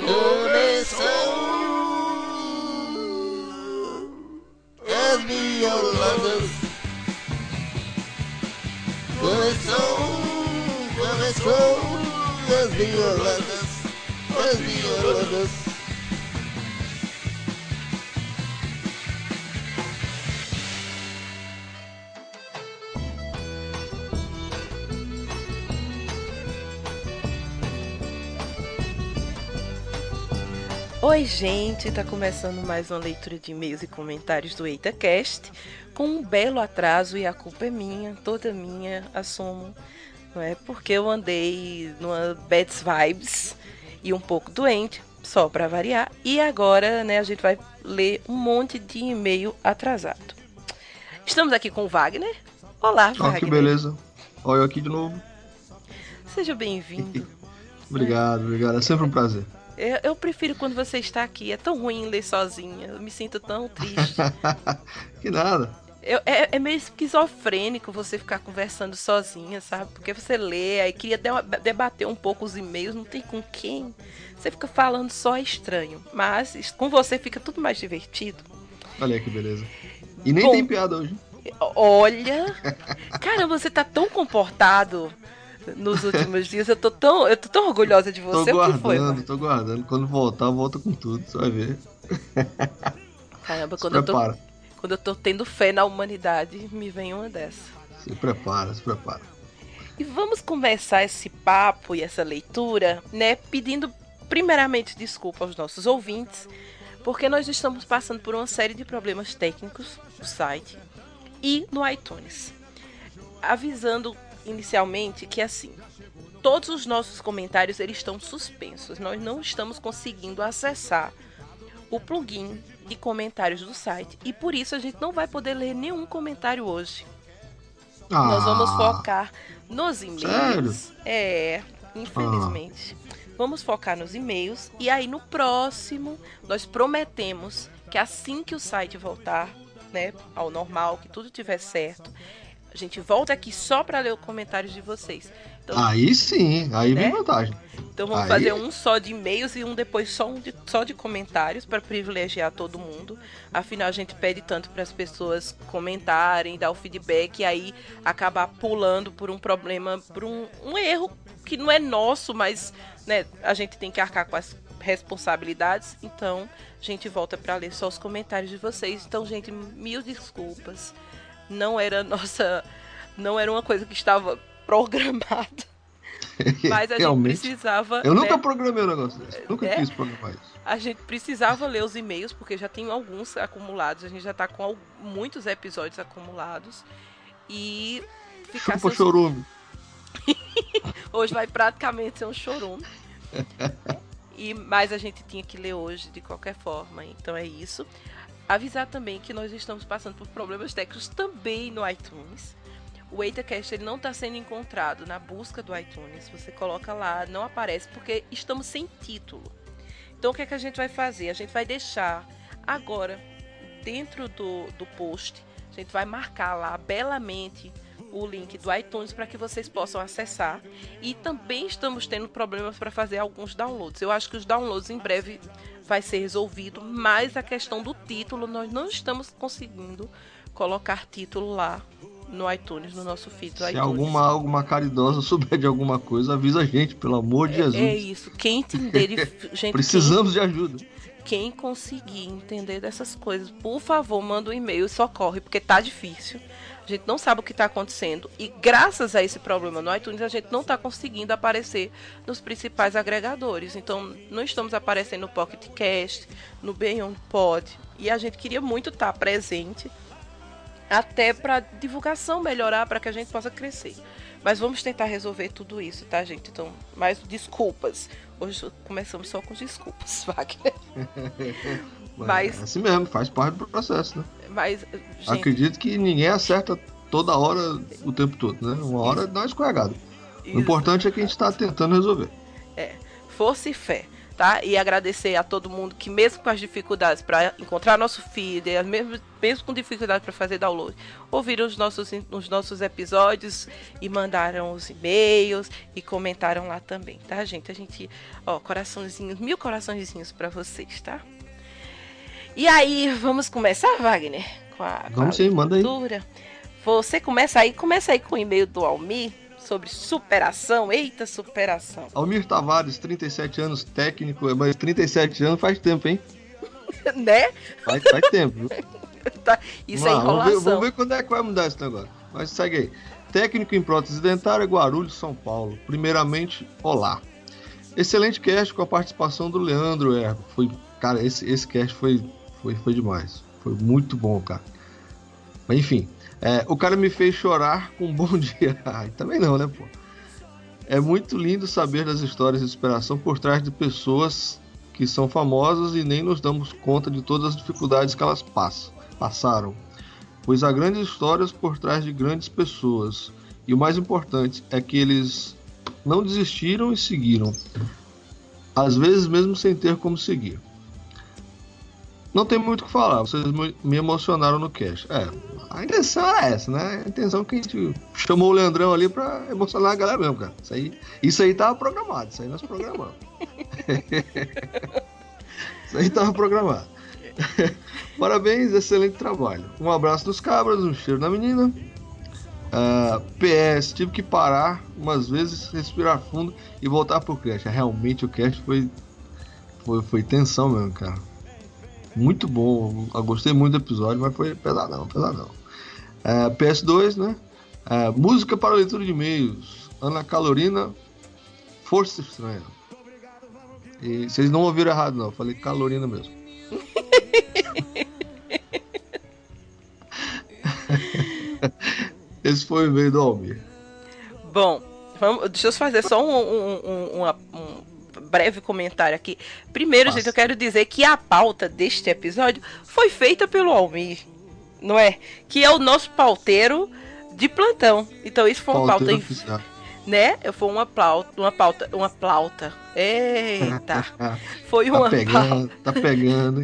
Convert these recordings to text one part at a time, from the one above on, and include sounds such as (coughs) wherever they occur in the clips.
Começou as violadas. Começou, começou as violadas, as violadas. Oi, gente, tá começando mais uma leitura de e-mails e comentários do EitaCast com um belo atraso e a culpa é minha, toda minha, assumo, não é? Porque eu andei numa bad vibes e um pouco doente, só para variar, e agora, né, a gente vai ler um monte de e-mail atrasado. Estamos aqui com o Wagner. Olá, Wagner. que beleza. Olha eu aqui de novo. Seja bem-vindo. (laughs) Obrigado, obrigado. É sempre um prazer. Eu, eu prefiro quando você está aqui. É tão ruim ler sozinha. Eu me sinto tão triste. (laughs) que nada. Eu- é, é meio esquizofrênico você ficar conversando sozinha, sabe? Porque você lê, aí queria de- debater um pouco os e-mails, não tem com quem. Você fica falando só estranho. Mas com você fica tudo mais divertido. Olha que beleza. E nem Bom. tem piada hoje. Olha! Caramba, você tá tão comportado nos últimos dias. Eu tô tão, eu tô tão orgulhosa de Tô você. foi, guardando, mano? tô guardando. Quando voltar, volta com tudo. Você vai ver. Caramba, Se quando eu, tô, prepara. quando eu tô tendo fé na humanidade, me vem uma dessa. Se prepara, se prepara. E vamos começar esse papo e essa leitura, né, pedindo primeiramente desculpa aos nossos ouvintes, porque nós estamos passando por uma série de problemas técnicos no site e no iTunes. Avisando inicialmente que assim, todos os nossos comentários eles estão suspensos. Nós não estamos conseguindo acessar o plugin de comentários do site e por isso a gente não vai poder ler nenhum comentário hoje. Nós vamos Ah, focar nos e-mails. Sério? É, infelizmente. Vamos focar nos e-mails e aí no próximo nós prometemos que assim que o site voltar, né, ao normal, que tudo tiver certo, a gente volta aqui só para ler os comentários de vocês. Então, Aí sim, aí Né? vem vantagem. então vamos aí- fazer um só de e-mails e um depois só, um de, só de comentários para privilegiar todo mundo. Afinal, a gente pede tanto para as pessoas comentarem, dar o feedback e aí acabar pulando por um problema, por um, um erro que não é nosso, mas né, a gente tem que arcar com as responsabilidades. Então, a gente volta para ler só os comentários de vocês. Então, gente, mil desculpas. Não era nossa, não era uma coisa que estava (laughs) programada. Mas a gente precisava. Eu né, nunca programei um negócio desse. Nunca É? quis programar isso. a gente precisava ler os e-mails, porque já tem alguns acumulados. A gente já tá com muitos episódios acumulados. E ficar Chupa sem- chorume. (laughs) Hoje vai praticamente ser um chorume. (laughs) E, mas a gente tinha que ler hoje de qualquer forma. Então é isso. Avisar também que nós estamos passando por problemas técnicos também no iTunes. O EitaCast ele não está sendo encontrado na busca do iTunes. Você coloca lá, não aparece porque estamos sem título. Então o que, é que a gente vai fazer? A gente vai deixar agora dentro do, do post, a gente vai marcar lá belamente o link do iTunes para que vocês possam acessar. E também estamos tendo problemas para fazer alguns downloads. Eu acho que os downloads em breve vai ser resolvido, mas a questão do título nós não estamos conseguindo colocar título lá no iTunes, no nosso feed Se iTunes. alguma, alguma caridosa (laughs) souber de alguma coisa, avisa a gente, pelo amor de Jesus. É isso. Quem entender (laughs) de gente, Precisamos de ajuda. Quem conseguir entender dessas coisas, por favor, manda um e-mail e socorre, porque tá difícil. A gente não sabe o que tá acontecendo. E graças a esse problema no iTunes, a gente não tá conseguindo aparecer nos principais agregadores. Então, não estamos aparecendo no Pocket Cast, no Beyond Pod. E a gente queria muito estar presente, até para divulgação melhorar, para que a gente possa crescer. Mas vamos tentar resolver tudo isso, tá, gente? Então, mais desculpas. Hoje começamos só com desculpas, (laughs) Wagner. Mas- É assim mesmo, faz parte do processo, né? Mas, gente, Acredito que ninguém acerta toda hora o tempo todo, né? Uma hora dá uma escorregada. O importante é que a gente está tentando resolver. força e fé. Tá? E agradecer a todo mundo que, mesmo com as dificuldades para encontrar nosso feed, mesmo, mesmo com dificuldade para fazer download, ouviram os nossos, os nossos episódios e mandaram os e-mails e comentaram lá também, tá, gente? A gente, ó, coraçãozinhos, mil coraçõezinhos para vocês, tá? E aí, vamos começar, Wagner? Com a, com vamos a sim, manda aí. Você começa aí, começa aí com o e-mail do Almir sobre superação. Eita, superação. Almir Tavares, 37 anos, técnico, mas 37 anos faz tempo, hein? (laughs) né? Faz, faz tempo. (laughs) tá, isso é enrolação. Vamos ver, vamos ver quando é que vai mudar esse negócio. Mas segue aí. Técnico em prótese dentária, Guarulhos, São Paulo. Primeiramente, olá. Excelente cast com a participação do Leandro Ergo. Foi, cara, esse, esse cast foi, foi, foi demais. Foi muito bom, cara. Mas enfim, é, o cara me fez chorar com um bom (laughs) dia. Ai, também não, né, pô? É muito lindo saber das histórias de inspiração por trás de pessoas que são famosas e nem nos damos conta de todas as dificuldades que elas passam, passaram. Pois há grandes histórias por trás de grandes pessoas. E o mais importante é que eles não desistiram e seguiram. Às vezes mesmo sem ter como seguir. Não tem muito o que falar, vocês me emocionaram no cast. É, a intenção era essa, né? A intenção que a gente chamou o Leandrão ali pra emocionar a galera mesmo, cara. Isso aí, isso aí tava programado, isso aí nós programamos. (laughs) isso aí tava programado. (laughs) Parabéns, excelente trabalho. Um abraço dos cabras, um cheiro na menina. Uh, ah, PS, tive que parar umas vezes, respirar fundo e voltar pro cast. Realmente o cast foi, foi, foi tensão mesmo, cara. Muito bom. Eu gostei muito do episódio, mas foi pesadão, pesadão. É, PS2, né? É, música para leitura de e-mails. Ana Calorina, Força Estranha. E vocês não ouviram errado, não. Eu falei Calorina mesmo. (laughs) Esse foi o e-mail do Almir. Bom, vamos, deixa eu fazer só um, um, um, um breve comentário aqui. Primeiro, Nossa. gente, eu quero dizer que a pauta deste episódio foi feita pelo Almir, não é? Que é o nosso pauteiro de plantão. Então isso foi uma pauta oficial. né? Foi uma pauta, uma pauta, uma pauta. Eita. (laughs) Foi tá uma pegando, pauta. Tá pegando.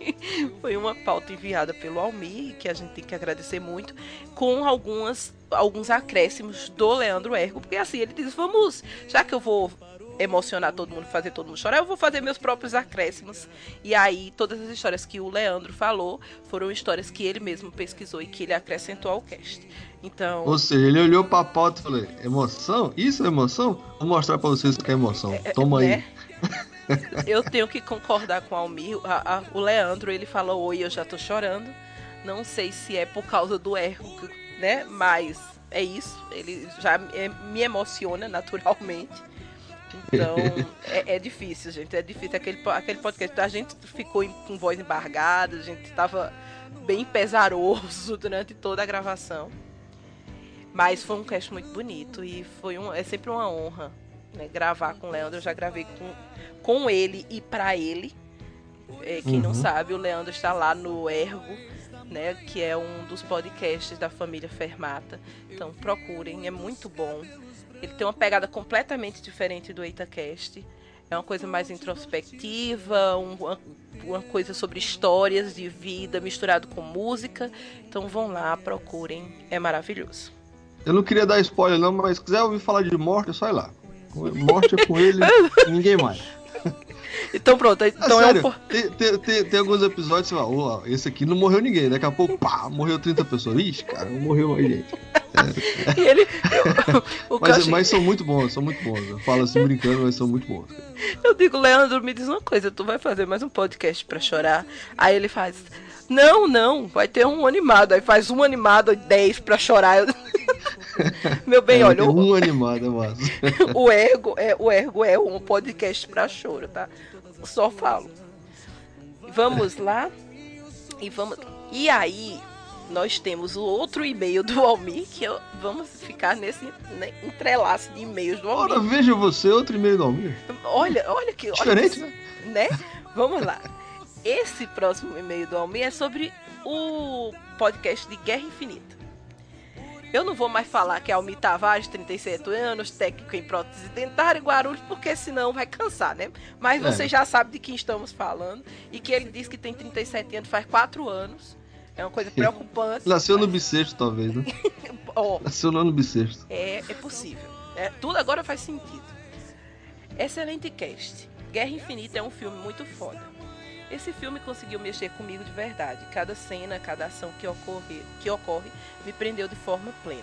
(laughs) foi uma pauta enviada pelo Almir, que a gente tem que agradecer muito, com algumas alguns acréscimos do Leandro Ergo, porque assim, ele diz: "Vamos, já que eu vou emocionar todo mundo, fazer todo mundo chorar, eu vou fazer meus próprios acréscimos. E aí, todas as histórias que o Leandro falou foram histórias que ele mesmo pesquisou e que ele acrescentou ao cast. Então. Ou seja, ele olhou pra pauta e falou: emoção? Isso é emoção? Vou mostrar pra vocês o que é emoção. É, é Toma né? aí. (laughs) eu tenho que concordar com o Almir. A, a, o Leandro, ele falou: Oi, eu já tô chorando. Não sei se é por causa do erro, né? Mas é isso. Ele já me emociona naturalmente. Então, é, é, difícil, gente. É difícil. Aquele, aquele podcast, a gente ficou com voz embargada, a gente estava bem pesaroso (laughs) durante toda a gravação. Mas foi um cast muito bonito e foi um, é sempre uma honra né, gravar com o Leandro. Eu já gravei com, com ele e para ele. É, quem uhum. não sabe, o Leandro está lá no Ergo, né, que é um dos podcasts da família Fermata. Então procurem, é muito bom. Ele tem uma pegada completamente diferente do EitaCast. É uma coisa mais introspectiva, uma, uma coisa sobre histórias de vida misturado com música. Então vão lá, procurem, é maravilhoso. Eu não queria dar spoiler não, mas se quiser ouvir falar de morte, é só ir lá. Morte é com ele, (laughs) ninguém mais. Então pronto, é então sério, é um... tem, tem, tem, tem, alguns episódios que você fala, esse aqui não morreu ninguém, daqui a pouco, pá, morreu 30 pessoas. Ixi, cara, não morreu mais gente. E ele. mas, mas, são muito bons, são muito bons. Eu falo assim brincando, mas são muito bons. Eu digo, Leandro, me diz uma coisa, tu vai fazer mais um podcast pra chorar? Aí ele faz. Não, não, vai ter um animado. Aí faz um animado dez pra chorar. (laughs) Meu bem, é, olha. Um animado, é massa. (laughs) o ergo é o ergo é um podcast pra choro, tá? Só falo. Vamos lá. E vamos. E aí, nós temos o outro e-mail do Almir, que eu, vamos ficar nesse né, entrelaço de e-mails do Almir. Ora, veja você, outro e-mail do Almir. Olha, olha que. Diferente, olha, né? Vamos lá. Esse próximo e-mail do Almir é sobre o podcast de Guerra Infinita. Eu não vou mais falar que é Almi Tavares, 37 anos, técnico em prótese dentária e Guarulhos, porque senão vai cansar, né? Mas É. você já sabe de quem estamos falando. E que ele diz que tem 37 anos faz 4 anos. É uma coisa (laughs) preocupante. Nasceu no mas- bissexto, talvez, né? (laughs) Ó, Nasceu no ano bissexto. é, é possível. É, tudo agora faz sentido. Excelente cast. Guerra Infinita é um filme muito foda. Esse filme conseguiu mexer comigo de verdade. Cada cena, cada ação que ocorre, que ocorre me prendeu de forma plena.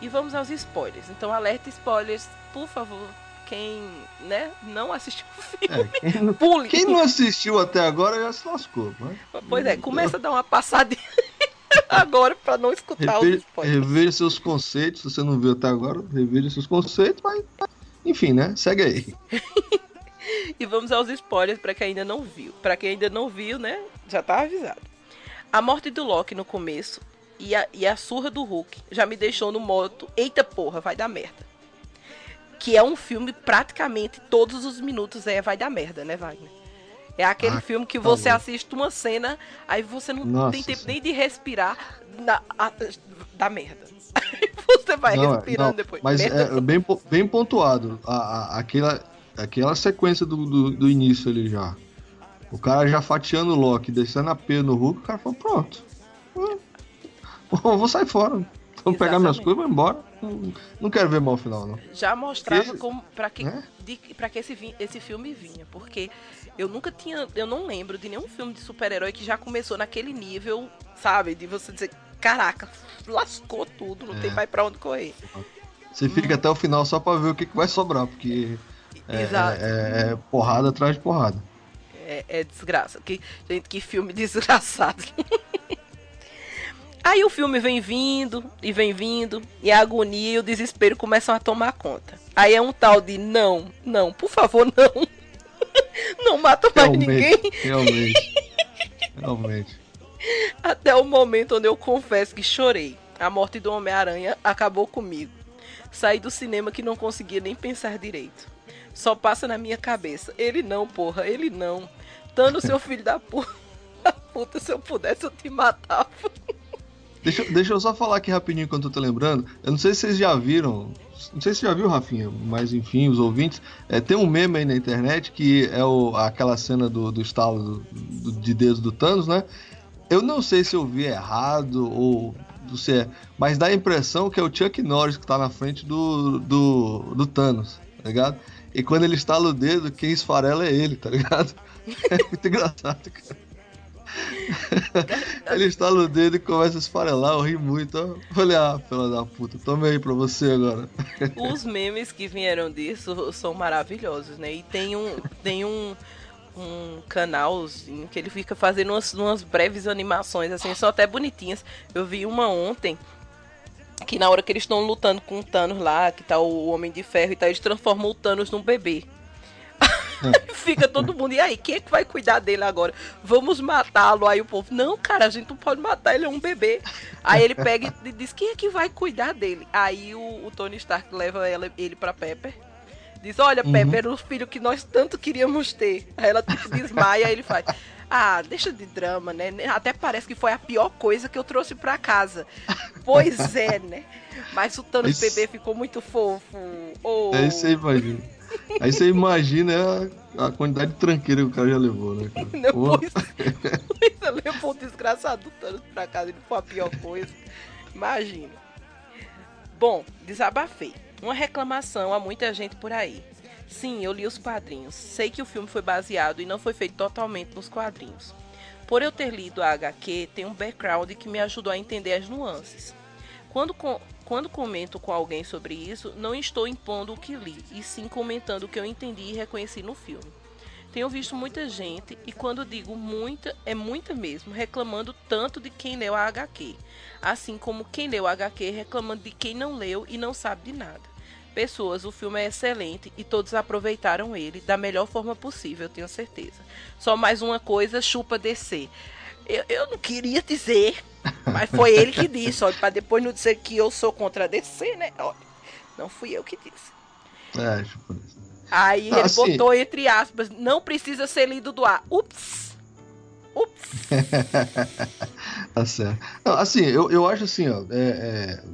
E vamos aos spoilers. Então, alerta spoilers, por favor. Quem né, não assistiu o filme, É, quem, não, quem não assistiu até agora já se lascou. Mas Pois é, começa a dar uma passadinha (laughs) agora pra não escutar os spoilers. reveja seus conceitos. Se você não viu até agora, reveja seus conceitos. Mas, enfim, né? Segue aí. (laughs) E vamos aos spoilers pra quem ainda não viu. Pra quem ainda não viu, né? Já tá avisado. A morte do Loki no começo e a, e a surra do Hulk já me deixou no moto. Eita porra, vai dar merda. Que é um filme praticamente todos os minutos é vai dar merda, né, Wagner? É aquele Ah, filme que tá você bom. assiste uma cena, aí você não Nossa tem tempo nem de respirar na, a, da merda. (laughs) você vai Não, é- respirando não, depois. Mas Merda é bem, po- bem pontuado. A, a- aquela, aquela sequência do, do, do início ali já. O cara já fatiando o Loki, descendo a P no Hulk, o cara falou, pronto. Vou sair fora. Vou pegar minhas coisas e vou embora. Não, não quero ver mal o final, não. já mostrava como para que né? de, pra que esse, esse filme vinha, porque eu nunca tinha, eu não lembro de nenhum filme de super-herói que já começou naquele nível, sabe, de você dizer, caraca, lascou tudo, não É. tem mais pra onde correr. Você fica até o final só pra ver o que, que vai sobrar, porque é, Exato. é- é porrada atrás de porrada. É, é desgraça. Que, gente, que filme (laughs) desgraçado. Aí o filme vem vindo e vem vindo, e a agonia e o desespero começam a tomar conta. Aí é um tal de não, não, por favor, (laughs) não. Não mata mais ninguém. Realmente. (laughs) Realmente. Até o momento onde eu confesso que chorei. A morte do Homem-Aranha acabou comigo. Saí do cinema que não conseguia nem pensar direito. Só passa na minha cabeça. Ele não, porra, ele não. Tano, seu filho da puta. (laughs) Da puta, se eu pudesse, eu te matava. Deixa, deixa eu só falar aqui rapidinho enquanto eu tô lembrando. Eu não sei se vocês já viram. Não sei se já viu, Rafinha, mas enfim, os ouvintes. é, tem um meme aí na internet que é o, aquela cena do, do estalo do, do- de dedos do Thanos, né? Eu não sei se eu vi errado ou se é, mas dá a impressão que é o Chuck Norris que tá na frente do, do, do Thanos, tá ligado? E quando ele estala o dedo, quem esfarela é ele, tá ligado? (laughs) É muito engraçado, cara. (laughs) Ele estala o dedo e começa a esfarelar, eu ri muito. Eu falei, ah, da puta, tome aí pra você agora. (laughs) Os memes que vieram disso são maravilhosos, né? E tem um, tem um, um canalzinho que ele fica fazendo umas, umas breves animações, assim, são até bonitinhas. Eu vi uma ontem, que na hora que eles estão lutando com o Thanos lá, que tá o Homem de Ferro e tal, eles transformam o Thanos num bebê. Aí (laughs) Fica todo mundo, e aí, quem é que vai cuidar dele agora? Vamos matá-lo. Aí o povo, não, cara, a gente não pode matar, ele é um bebê. Aí ele pega e diz, quem é que vai cuidar dele? Aí o, o Tony Stark leva ela- ele pra Pepper. Diz, olha, Uhum. Pepper, era o filho que nós tanto queríamos ter. Aí ela tipo, desmaia, aí ele faz. Ah, deixa de drama, né? Até parece que foi a pior coisa que eu trouxe pra casa. Pois é, né? Mas o Thanos Isso- bebê ficou muito fofo. Oh. Aí você imagina. (laughs) Aí você imagina a, a quantidade de tranqueira que o cara já levou, né? Cara? Depois, levou o desgraçado do Thanos pra casa e não foi a pior coisa. Imagina. Bom, desabafei. Uma reclamação a muita gente por aí. Sim, eu li os quadrinhos. Sei que o filme foi baseado e não foi feito totalmente nos quadrinhos. Por eu ter lido a HQ, tem um background que me ajudou a entender as nuances. Quando, quando comento com alguém sobre isso, não estou impondo o que li, e sim comentando o que eu entendi e reconheci no filme. Tenho visto muita gente, e quando digo muita, é muita mesmo, reclamando tanto de quem leu a HQ, assim como quem leu a HQ reclamando de quem não leu e não sabe de nada. Pessoas, o filme é excelente e todos aproveitaram ele da melhor forma possível, tenho certeza. Só mais uma coisa, chupa DC. Eu, eu não queria dizer, mas foi ele que disse, olha, para depois não dizer que eu sou contra a DC, né? Olha, não fui eu que disse. É, tipo, Aí Não, ele assim- botou entre aspas, não precisa ser lido do ar. Ups! Ups! (laughs) tá certo. Não, assim, eu, eu acho assim, ó. é- é,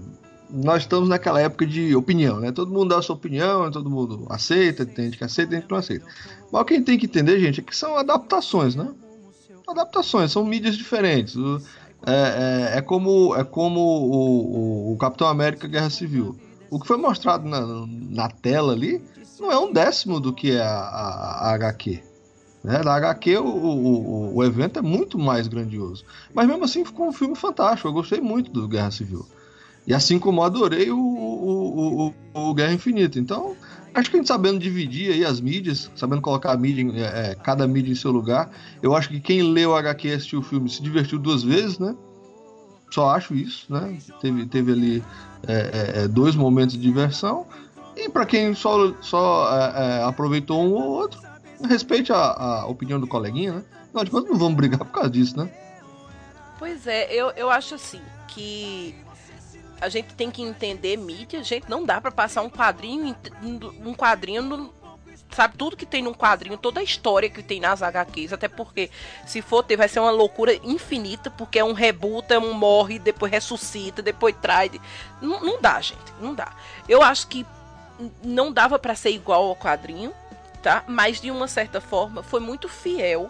nós estamos naquela época de opinião, né? Todo mundo dá a sua opinião, todo mundo aceita, tem gente que aceita, tem gente que não aceita. Mas o que a gente tem que entender, gente, é que são adaptações, né? Adaptações, são mídias diferentes. É, é, é como, é como o, o, o, Capitão América Guerra Civil. O que foi mostrado na, na tela ali não é um décimo do que é a, a, a HQ. Né? Na HQ, o, o, o, evento é muito mais grandioso. Mas mesmo assim ficou um filme fantástico. Eu gostei muito do Guerra Civil. E assim como adorei o, o, o, o Guerra Infinita. Então, acho que a gente sabendo dividir aí as mídias, sabendo colocar a mídia, é, é, cada mídia em seu lugar, eu acho que quem leu o HQ e assistiu o filme se divertiu duas vezes, né? Só acho isso, né? Teve, teve ali é, é, é dois momentos de diversão. E para quem só, só é, aproveitou um ou outro, respeite a, a opinião do coleguinha, né? Nós de não vamos brigar por causa disso, né? Pois é, eu, eu acho assim que a gente tem que entender mídia, gente, não dá para passar um quadrinho, um quadrinho no, sabe tudo que tem num quadrinho, toda a história que tem nas HQs, até porque se for ter vai ser uma loucura infinita, porque é um reboot, é um morre, depois ressuscita, depois traz. Não, não dá, gente, não dá. Eu acho que não dava para ser igual ao quadrinho, tá? Mas de uma certa forma foi muito fiel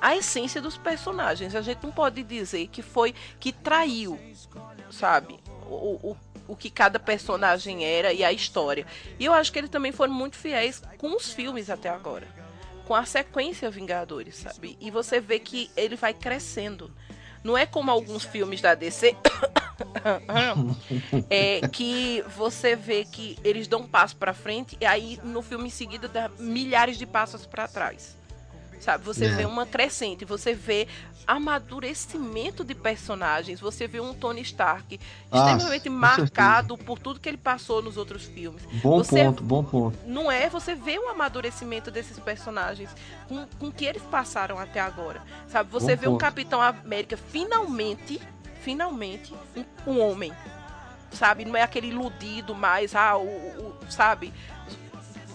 à essência dos personagens. A gente não pode dizer que foi que traiu, sabe? O, o, o que cada personagem era e a história. E eu acho que eles também foram muito fiéis com os filmes até agora. Com a sequência Vingadores, sabe? E você vê que ele vai crescendo. Não é como alguns filmes da DC. (coughs) é que você vê que eles dão um passo para frente e aí no filme em seguida dá milhares de passos para trás sabe? Você é. vê uma crescente, você vê amadurecimento de personagens, você vê um Tony Stark ah, extremamente (laughs) marcado certeza. por tudo que ele passou nos outros filmes. Bom você, ponto, bom ponto. Não é? Você vê um amadurecimento desses personagens com, com que eles passaram até agora, sabe? Você bom vê ponto. um Capitão América finalmente, finalmente, um, um homem, sabe? Não é aquele iludido mais, ah, o, o sabe?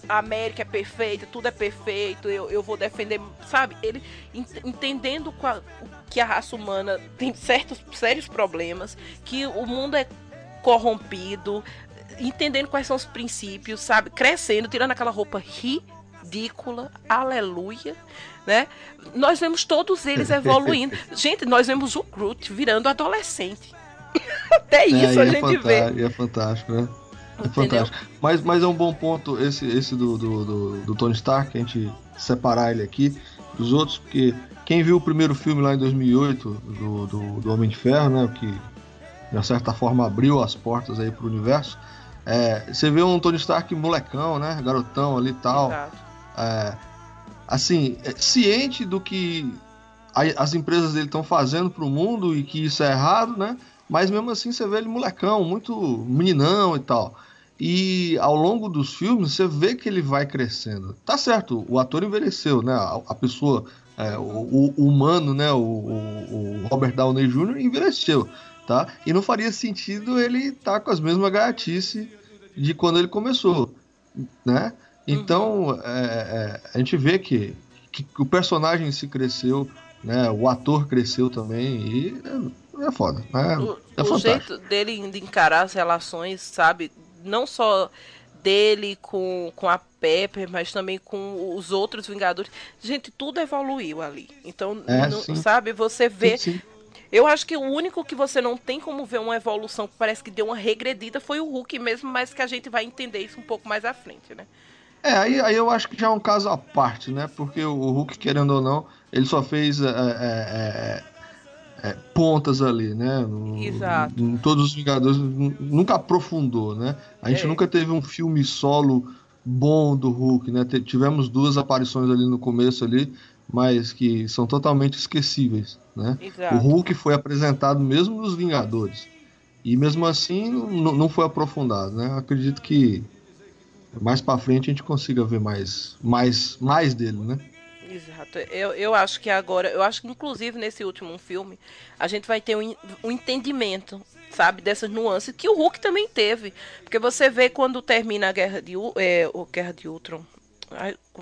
A América é perfeita, tudo é perfeito, eu, eu vou defender, sabe? Ele ent, entendendo qual, que a raça humana tem certos sérios problemas, que o mundo é corrompido, entendendo quais são os princípios, sabe? Crescendo, tirando aquela roupa ridícula, aleluia, né? Nós vemos todos eles evoluindo. (laughs) Gente, nós vemos o Groot virando adolescente. (laughs) Até isso é, a é gente é vê. É fantástico, né? É fantástico. Mas, mas é um bom ponto esse, esse do, do, do, do, Tony Stark, a gente separar ele aqui dos outros, porque quem viu o primeiro filme lá em 2008 do, do, do Homem de Ferro, né, que de certa forma abriu as portas aí pro universo, é, você vê um Tony Stark molecão, né, garotão ali e tal. É, assim, é, ciente do que a, as empresas dele estão fazendo pro mundo e que isso é errado, né? Mas mesmo assim você vê ele molecão, muito meninão e tal. E ao longo dos filmes você vê que ele vai crescendo. Tá certo, o ator envelheceu, né? A, a pessoa, é, o, o, humano, né? O, o, Robert Downey Jr. envelheceu, tá? E não faria sentido ele estar tá com as mesmas gaiatices de quando ele começou, né? Então é, é, a gente vê que, que o personagem se cresceu, né? O ator cresceu também e é, é foda. Né? O, é o jeito dele de encarar as relações, sabe? Não só dele com, com a Pepper, mas também com os outros Vingadores. Gente, tudo evoluiu ali. Então, é, não, sabe, você vê. Sim, sim. Eu acho que o único que você não tem como ver uma evolução que parece que deu uma regredida foi o Hulk mesmo, mas que a gente vai entender isso um pouco mais à frente, né? É, aí, aí eu acho que já é um caso à parte, né? Porque o Hulk, querendo ou não, ele só fez é, é, é pontas ali, né? Exato. Em todos os Vingadores nunca aprofundou, né? A gente é. nunca teve um filme solo bom do Hulk, né? Tivemos duas aparições ali no começo ali, mas que são totalmente esquecíveis, né? Exato. O Hulk foi apresentado mesmo nos Vingadores e mesmo assim não foi aprofundado, né? acredito que mais para frente a gente consiga ver mais, mais, mais dele, né? Exato. Eu, eu acho que agora, eu acho que inclusive nesse último filme, a gente vai ter um, um entendimento, sabe, dessas nuances que o Hulk também teve. Porque você vê quando termina a guerra de, é, o Guerra de Ultron.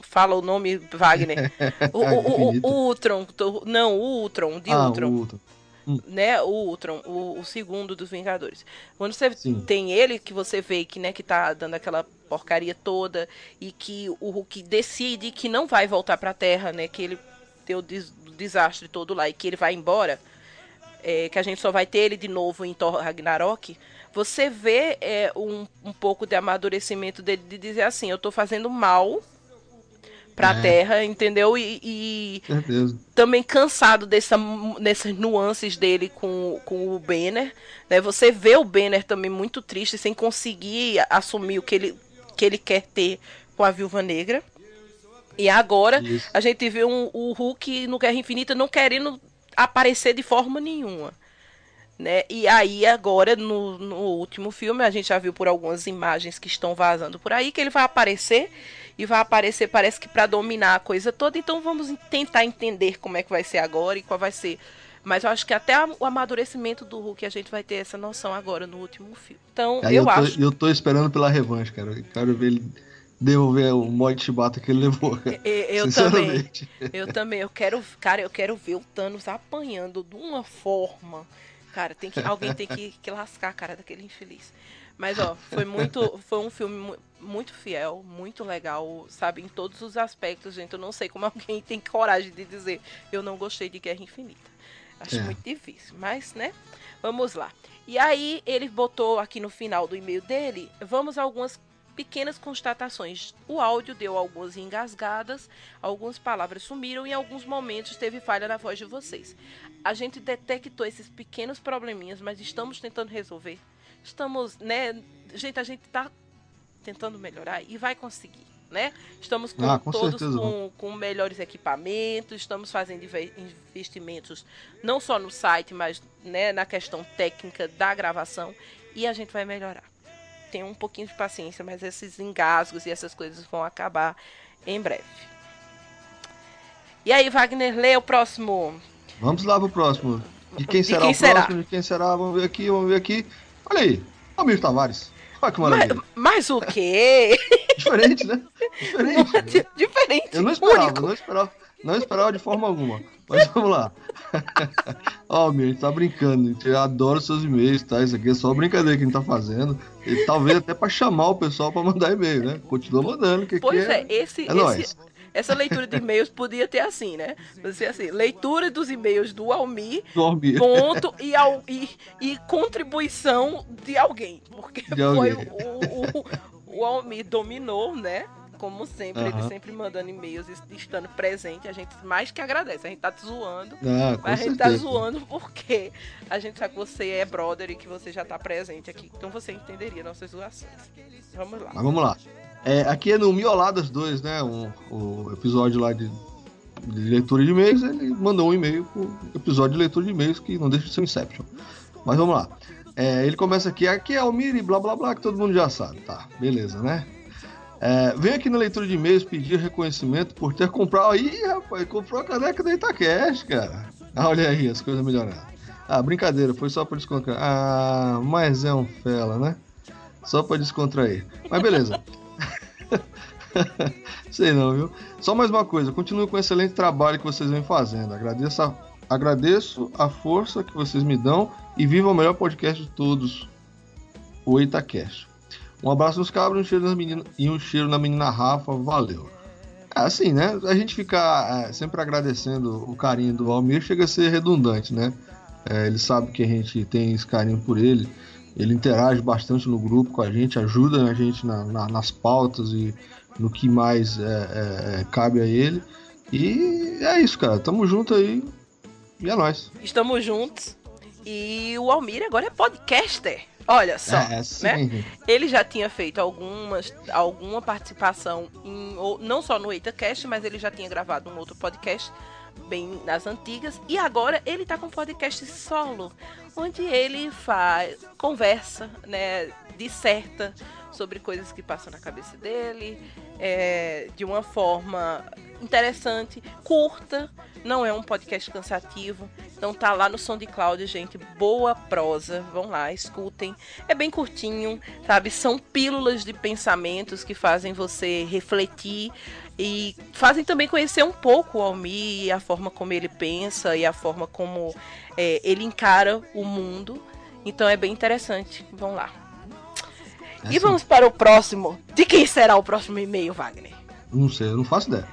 Fala o nome, Wagner. (laughs) O, o, o, o, Ultron. Não, o Ultron, de ah, Ultron. Hum. né, o Ultron, o, o, segundo dos Vingadores. Quando você Sim. tem ele, que você vê que, né, que tá dando aquela porcaria toda e que o Hulk decide que não vai voltar pra Terra, né, que ele deu o des desastre todo lá e que ele vai embora, é, que a gente só vai ter ele de novo em Thor Ragnarok, você vê é, um, um pouco de amadurecimento dele de dizer assim, eu tô fazendo mal pra é. Terra, entendeu? E, e também cansado dessa, dessas nuances dele com, com o Banner. Né? Você vê o Banner também muito triste, sem conseguir assumir o que ele, que ele quer ter com a Viúva Negra. E agora Isso. a gente vê um, o Hulk no Guerra Infinita não querendo aparecer de forma nenhuma. Né? E aí agora no, no último filme a gente já viu por algumas imagens que estão vazando por aí que ele vai aparecer e vai aparecer, parece que para dominar a coisa toda. Então vamos tentar entender como é que vai ser agora e qual vai ser. Mas eu acho que até o amadurecimento do Hulk a gente vai ter essa noção agora no último filme. Então, Aí eu, eu tô, acho. Eu tô esperando pela revanche, cara. Eu quero ver ele devolver o mod Chibata que ele levou. Eu, também. Eu também. Eu quero, cara, eu quero ver o Thanos apanhando de uma forma. Cara, tem que, alguém tem que, que lascar a cara daquele infeliz. Mas, ó, foi muito. Foi um filme muito fiel, muito legal, sabe? Em todos os aspectos, gente. Eu não sei como alguém tem coragem de dizer eu não gostei de Guerra Infinita. Acho é. muito difícil, mas, né? Vamos lá. E aí, ele botou aqui no final do e-mail dele, vamos a algumas pequenas constatações. O áudio deu algumas engasgadas, algumas palavras sumiram e em alguns momentos teve falha na voz de vocês. A gente detectou esses pequenos probleminhas, mas estamos tentando resolver estamos, né? Gente, a gente está tentando melhorar e vai conseguir, né? Estamos com, ah, com todos com, com, melhores equipamentos, estamos fazendo investimentos não só no site, mas né, na questão técnica da gravação e a gente vai melhorar. Tem um pouquinho de paciência, mas esses engasgos e essas coisas vão acabar em breve. E aí, Wagner, lê o próximo. Vamos lá pro próximo. De quem será quem o será? próximo? De quem será? Vamos ver aqui, vamos ver aqui. Olha aí, Almir Tavares. Olha que maravilha. Mas, mas o quê? (laughs) Diferente, né? Diferente. Né? Diferente. Eu não esperava, único. não esperava. Não esperava de forma alguma. Mas vamos lá. (laughs) Ó, oh, a gente tá brincando. A gente adora seus e-mails, tá? Isso aqui é só brincadeira que a gente tá fazendo. E talvez até pra chamar o pessoal pra mandar e-mail, né? Continua mandando. Que pois é, é, esse, é esse, essa leitura de e-mails podia ter assim, né? Você assim, leitura dos e-mails do Almi, do Almi. ponto e, ao, e, e contribuição de alguém. Porque de foi alguém. o, o, o Almi dominou, né? Como sempre, ele sempre mandando e-mails e estando presente. A gente mais que agradece. A gente tá te zoando. Ah, mas a gente tá zoando porque a gente sabe que você é brother e que você já tá presente aqui. Então você entenderia nossas zoações. Vamos lá. Mas vamos lá. É, aqui é no Mioladas 2, né? Um, o episódio lá de, de leitura de e-mails. Ele mandou um e-mail pro episódio de leitura de e-mails que não deixa de ser Inception. Mas vamos lá. É, ele começa aqui, aqui é o Miri, blá blá blá, que todo mundo já sabe. Tá, beleza, né? É, vem aqui na leitura de e-mails pedir reconhecimento por ter comprado. Ih, rapaz, comprou a caneca da Itacash, cara. Ah, olha aí, as coisas melhoraram. Ah, brincadeira, foi só pra descontrair. Ah, mas é um fela, né? Só pra descontrair. Mas beleza. (laughs) (laughs) Sei não, viu? Só mais uma coisa, continue com o excelente trabalho que vocês vêm fazendo. Agradeço a, agradeço a força que vocês me dão e viva o melhor podcast de todos, o Itacast. Um abraço nos cabros um cheiro nas menina, e um cheiro na menina Rafa, valeu. É assim, né? A gente ficar é, sempre agradecendo o carinho do Almir chega a ser redundante, né? É, ele sabe que a gente tem esse carinho por ele. Ele interage bastante no grupo com a gente, ajuda a gente na, na, nas pautas e no que mais é, é, é, cabe a ele. E é isso, cara. Tamo junto aí. E é nóis. Estamos juntos. E o Almir agora é podcaster. Olha só, é, né? Ele já tinha feito algumas, alguma participação em, não só no EitaCast, mas ele já tinha gravado um outro podcast bem nas antigas. E agora ele tá com podcast solo, onde ele faz, conversa, né, disserta sobre coisas que passam na cabeça dele, é, de uma forma interessante, curta, não é um podcast cansativo. Então tá lá no Som de Cláudia, gente, boa prosa. Vão lá, escutem. É bem curtinho, sabe? São pílulas de pensamentos que fazem você refletir e fazem também conhecer um pouco o Almir e a forma como ele pensa e a forma como é, ele encara o mundo. Então é bem interessante. Vão lá. É e vamos para o próximo. De quem será o próximo e-mail, Wagner? Não sei, eu não faço ideia.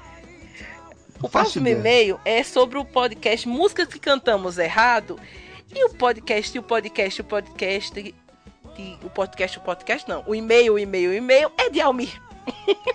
O próximo e-mail é sobre o podcast Músicas que Cantamos Errado. E o podcast, e o podcast, o podcast. e o podcast, o podcast não. O e-mail, o e-mail, o e-mail é de Almir.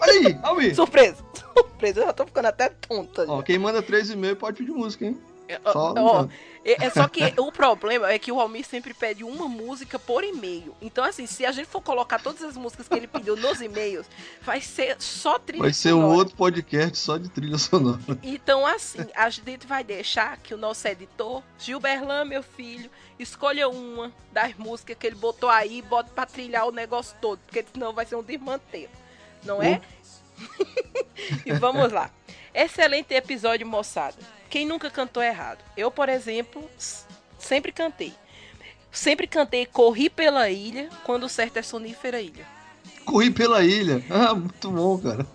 Aí, (laughs) Almir. Surpresa. Surpresa, eu já tô ficando até tonta. Ó, quem manda três e meio pode pedir música, hein? Ó, Só ó, é, é só que o problema é que o Almir sempre pede uma música por e-mail. Então, assim, se a gente for colocar todas as músicas que ele pediu nos e-mails, vai ser só trilha Vai ser um sonora. outro podcast só de trilha sonora. Então, assim, a gente vai deixar que o nosso editor, Gilberlan, meu filho, escolha uma das músicas que ele botou aí e bota pra trilhar o negócio todo, porque senão vai ser um desmanteiro. Não é? (laughs) e vamos lá. Excelente episódio, moçada. Quem nunca cantou errado? Eu, por exemplo, sempre cantei. Sempre cantei Corri pela Ilha, quando o certo é Sonífera Ilha. Corri pela ilha. Ah, muito bom, cara.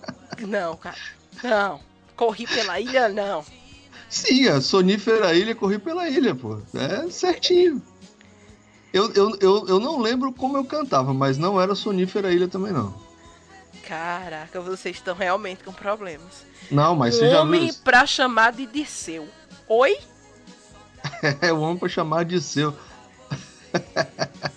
Não, cara. Não. Corri pela Ilha, não. Sim, a sonífera ilha, corri pela ilha, pô. É certinho. Eu, eu, eu, eu não lembro como eu cantava, mas não era sonífera ilha também, não. Caraca, vocês estão realmente com problemas. Não, mas já viu Homem pra chamar de Disseu. Oi? (laughs) É o homem pra chamar de seu. (laughs)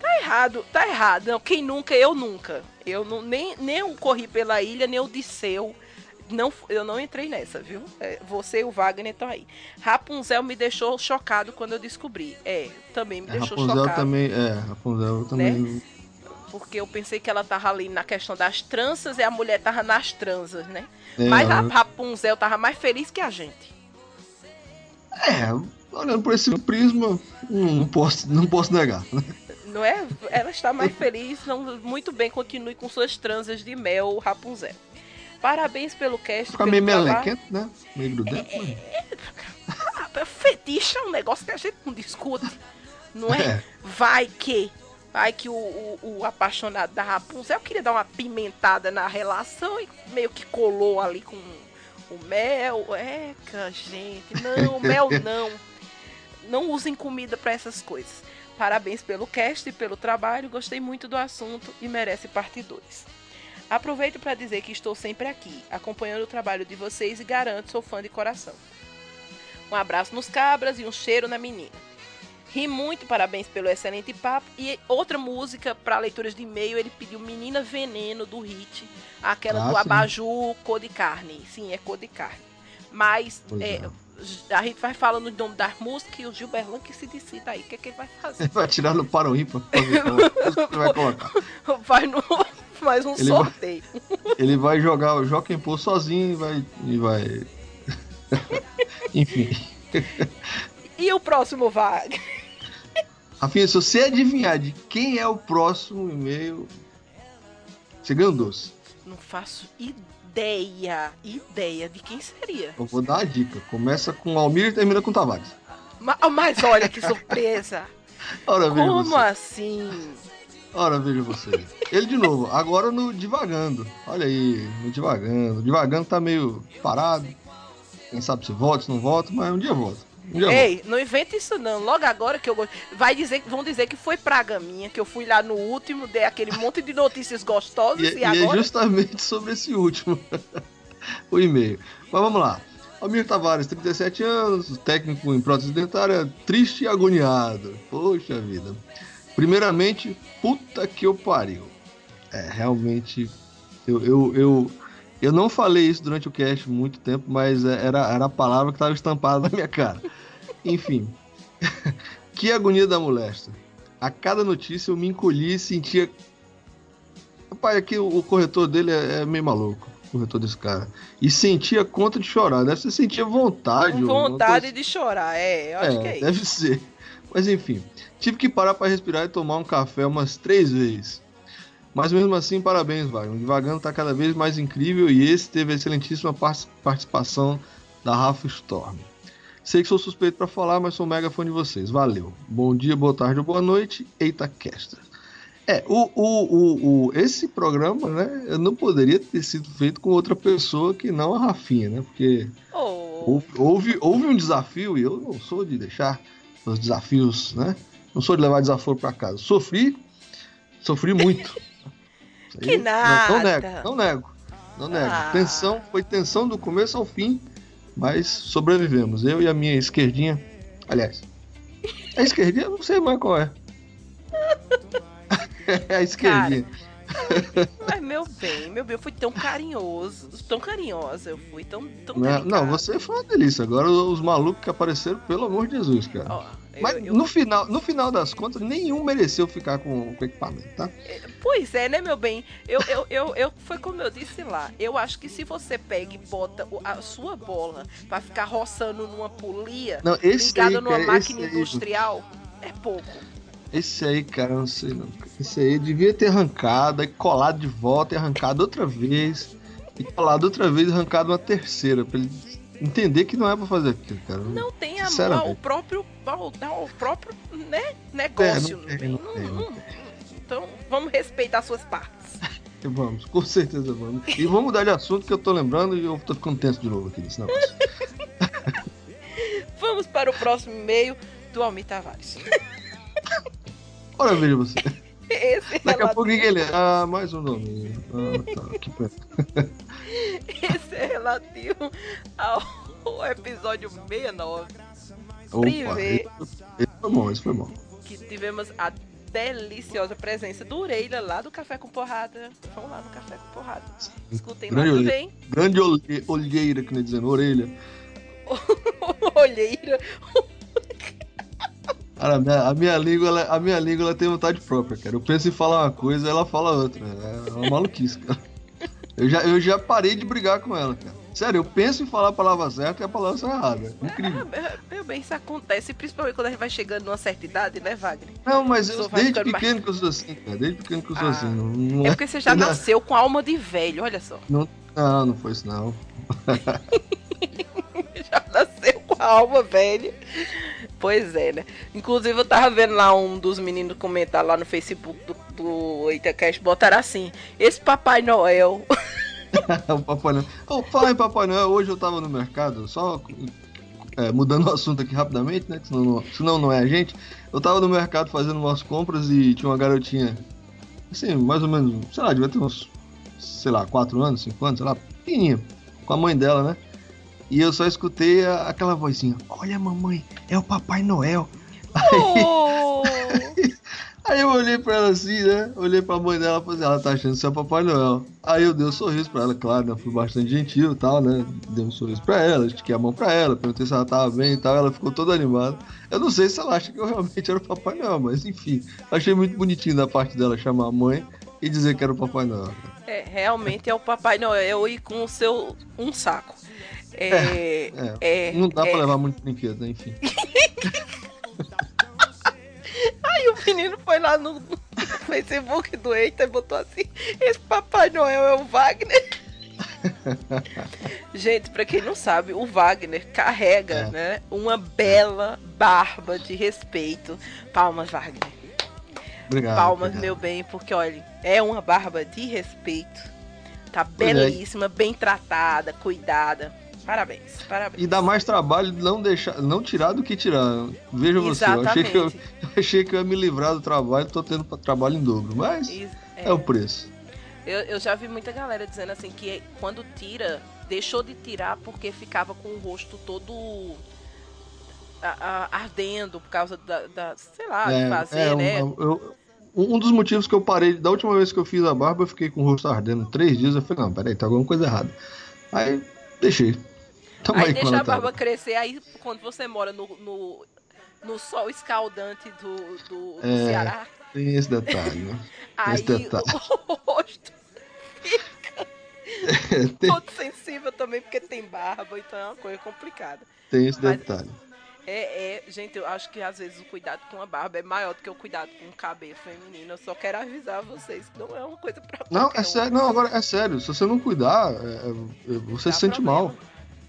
Tá errado, tá errado. Não, quem nunca, eu nunca. Eu não, nem, nem eu corri pela ilha, nem o Disseu. Não, eu não entrei nessa, viu? É, você e o Wagner estão aí. Rapunzel me deixou chocado quando eu descobri. É, também me É, deixou Rapunzel chocado. também. É, Rapunzel também. Porque eu pensei que ela tava ali na questão das tranças e a mulher tava nas transas, né? É, Mas a Rapunzel tava mais feliz que a gente. é, olhando por esse prisma, hum, não posso, não posso negar. Não é? Ela está mais feliz. Não, muito bem, continue com suas transas de mel, Rapunzel. Parabéns pelo cast. Fica meio melequento, né? Meio grudento. mas- Ah, Fetiche é um negócio que a gente não discute. Não é? É. Vai que. Vai que o, o, o apaixonado da Rapunzel queria dar uma pimentada na relação e meio que colou ali com o mel. Eca, gente. Não, (laughs) mel não. Não usem comida pra essas coisas. Parabéns pelo cast e pelo trabalho. Gostei muito do assunto e merece parte 2. Aproveito para dizer que estou sempre aqui, acompanhando o trabalho de vocês e garanto sou fã de coração. Um abraço nos cabras e um cheiro na menina. Ri muito, parabéns pelo excelente papo. E outra música para leituras de e-mail, ele pediu Menina Veneno do Hit, aquela Ah, do sim. Abaju cor de carne. Sim, é cor de carne. Mas é, é. a gente vai falando o nome das músicas e o Gilberlan que se decida aí o que, é que ele vai fazer. (laughs) Vai tirar no para o ímpar. que vai colocar. (laughs) Vai no mais um Ele vai- sorteio. (laughs) Ele vai jogar o Joaquim Pô sozinho e vai. E vai... Enfim. E o próximo vaga? Rafinha, se você adivinhar de quem é o próximo e-mail, você ganha um doce. Não faço ideia, ideia de quem seria. Eu vou dar a dica. Começa com Almir e termina com Tavares. Ma- Mas, olha que surpresa! (laughs) Ora, Como você. assim? Ora, veja você. Ele de novo, agora no Divagando. Olha aí, no Divagando. Divagando tá meio parado. Quem sabe se volta, se não volta, mas um dia volta. Ei, não inventa isso não. Logo agora que eu gosto. Vai dizer, vão dizer que foi praga minha, que eu fui lá no último, dei aquele monte de notícias gostosas E, e, e é agora. justamente sobre esse último, (laughs) o e-mail. Mas vamos lá. Almir Tavares, 37 anos, técnico em prótese dentária, triste e agoniado. Poxa vida. Primeiramente, puta que eu pariu. É, realmente, eu, eu, eu, eu não falei isso durante o cast muito tempo, mas é, era, era a palavra que estava estampada na minha cara. Enfim, (laughs) que agonia da molesta. A cada notícia eu me encolhi e sentia Rapaz, aqui o, corretor dele é, é meio maluco. O corretor desse cara. E sentia conta de chorar. Deve ser sentia vontade. Com vontade de chorar, é, eu acho que é isso. deve ser. Mas enfim, tive que parar para respirar e tomar um café umas três vezes. Mas mesmo assim, parabéns, Wagner. O Divagando tá cada vez mais incrível e esse teve a excelentíssima participação da Rafa Storm. Sei que sou suspeito para falar, mas sou mega fã de vocês. Valeu. Bom dia, boa tarde ou boa noite. Eita, Caster. É, o, o, o, o, esse programa, né, eu não poderia ter sido feito com outra pessoa que não a Rafinha, né? Porque oh. houve, houve, houve, um desafio e eu não sou de deixar os desafios, né? Não sou de levar desafio para casa. Sofri, sofri muito. (laughs) que nada. Não, não, nego, não nego, não nego. Ah. Tensão, foi tensão do começo ao fim, mas sobrevivemos. Eu e a minha esquerdinha, aliás, a esquerdinha, não sei mais qual é. é (laughs) a esquerdinha. Cara, mas meu bem, meu bem, eu fui tão carinhoso, tão carinhosa, eu fui tão, tão não, não, você foi uma delícia. Agora os malucos que apareceram, pelo amor de Jesus, cara. Ó, mas eu, eu... no, final, no final das contas, nenhum mereceu ficar com, o equipamento, tá? Pois é, né, meu bem? Eu, eu, eu, eu, foi como eu disse lá. Eu acho que se você pega e bota a sua bola para ficar roçando numa polia não, ligada aí, numa cara, máquina industrial, é pouco. Esse aí, cara, não sei não. Esse aí devia ter arrancado, e colado de volta, e arrancado outra vez, e colado outra vez, e arrancado uma terceira, pra ele entender que não é pra fazer aquilo, cara. Não tem amor o próprio, o próprio né, negócio. É, não tem, não tem, não tem. Então, vamos respeitar suas partes. (laughs) vamos, com certeza vamos. E vamos mudar de assunto que eu tô lembrando e eu tô ficando tenso de novo aqui nesse negócio. (laughs) vamos para o próximo e-mail do Almir Tavares. Ora, veja você. (laughs) Esse Daqui a pouco ele. Ah, mais um nome. Ah, tá. Que. Esse é relativo ao (laughs) episódio 69. Opa, Privé. Esse foi bom, esse foi bom. Que tivemos a deliciosa presença do Orelha lá do Café com Porrada. Vamos lá no Café com Porrada. Escutem Grande lá também. Grande olheira, que nem dizendo, orelha. (laughs) olheira. Cara, a minha, a minha língua, ela, a minha língua ela tem vontade própria, cara. Eu penso em falar uma coisa, ela fala outra. É uma maluquice, cara. Eu já, eu já parei de brigar com ela, cara. Sério, eu penso em falar a palavra certa e a palavra está errada. Incrível. É, meu bem, isso acontece, principalmente quando a gente vai chegando numa certa idade, né, Wagner? Não, mas eu, desde pequeno mais... que eu sou assim, cara. Desde pequeno que eu sou ah, assim. Não, não é, é porque você já nasceu com alma de velho, olha só. Não, não, não foi isso, não. (laughs) já nasceu com a alma velha. Pois é, né? Inclusive eu tava vendo lá um dos meninos comentar lá no Facebook do, do EitaCast, botaram assim, esse Papai Noel. (laughs) o Papai Noel. Oh, fala em Papai Noel, hoje eu tava no mercado, só é, mudando o assunto aqui rapidamente, né? Que senão não, senão não é a gente. Eu tava no mercado fazendo umas compras e tinha uma garotinha, assim, mais ou menos, sei lá, devia ter uns, sei lá, 4 anos, 5 anos, sei lá, pequenininha, com a mãe dela, né? E eu só escutei a, aquela vozinha: Olha, mamãe, é o Papai Noel. (laughs) Oh! Aí, aí, eu olhei pra ela assim, né? Olhei pra mãe dela e falei: assim, Ela tá achando que é o Papai Noel. Aí eu dei um sorriso pra ela, claro, né? Fui bastante gentil e tal, né? Dei um sorriso pra ela, estiquei a mão pra ela, perguntei se ela tava bem e tal. Ela ficou toda animada. Eu não sei se ela acha que eu realmente era o Papai Noel, mas enfim. Achei muito bonitinho da parte dela chamar a mãe e dizer que era o Papai Noel. É, realmente é o Papai Noel e com o seu um saco. É, é, é, não dá é, pra levar muito brinquedo, né? Enfim. (laughs) Aí o menino foi lá no, no Facebook do Eita e botou assim: Esse Papai Noel é o Wagner. (laughs) Gente, para quem não sabe, o Wagner carrega, é. né, uma bela barba de respeito. Palmas, Wagner. Obrigado. Palmas, obrigado. meu bem, porque olha, é uma barba de respeito. Tá é. belíssima, bem tratada, cuidada. Parabéns, parabéns. E dá mais trabalho não deixar, não tirar do que tirar. Veja você, eu achei, que eu, (laughs) eu, achei que eu ia me livrar do trabalho, tô tendo trabalho em dobro, mas é. é. o preço. Eu, eu já vi muita galera dizendo assim que quando tira, deixou de tirar porque ficava com o rosto todo a, a, ardendo por causa da, da sei lá, é, de fazer, é, né? Um, eu, um dos motivos que eu parei, da última vez que eu fiz a barba, eu fiquei com o rosto ardendo três dias. Eu falei, não, peraí, tá alguma coisa errada. Aí deixei. Tamo aí, aí deixa a barba crescer, aí quando você mora no, no, no sol escaldante do, do, do é, Ceará. Tem esse detalhe, né? (laughs) aí esse detalhe. (laughs) o rosto fica é, (laughs) tem... todo sensível também, porque tem barba, então é uma coisa complicada. Tem esse Mas, detalhe. É, é, gente, eu acho que às vezes o cuidado com a barba é maior do que o cuidado com o cabelo feminino. Eu só quero avisar vocês que não é uma coisa pra Não, é um. sério, não, agora é sério. Se você não cuidar, é- é- você Dá se sente problema. mal.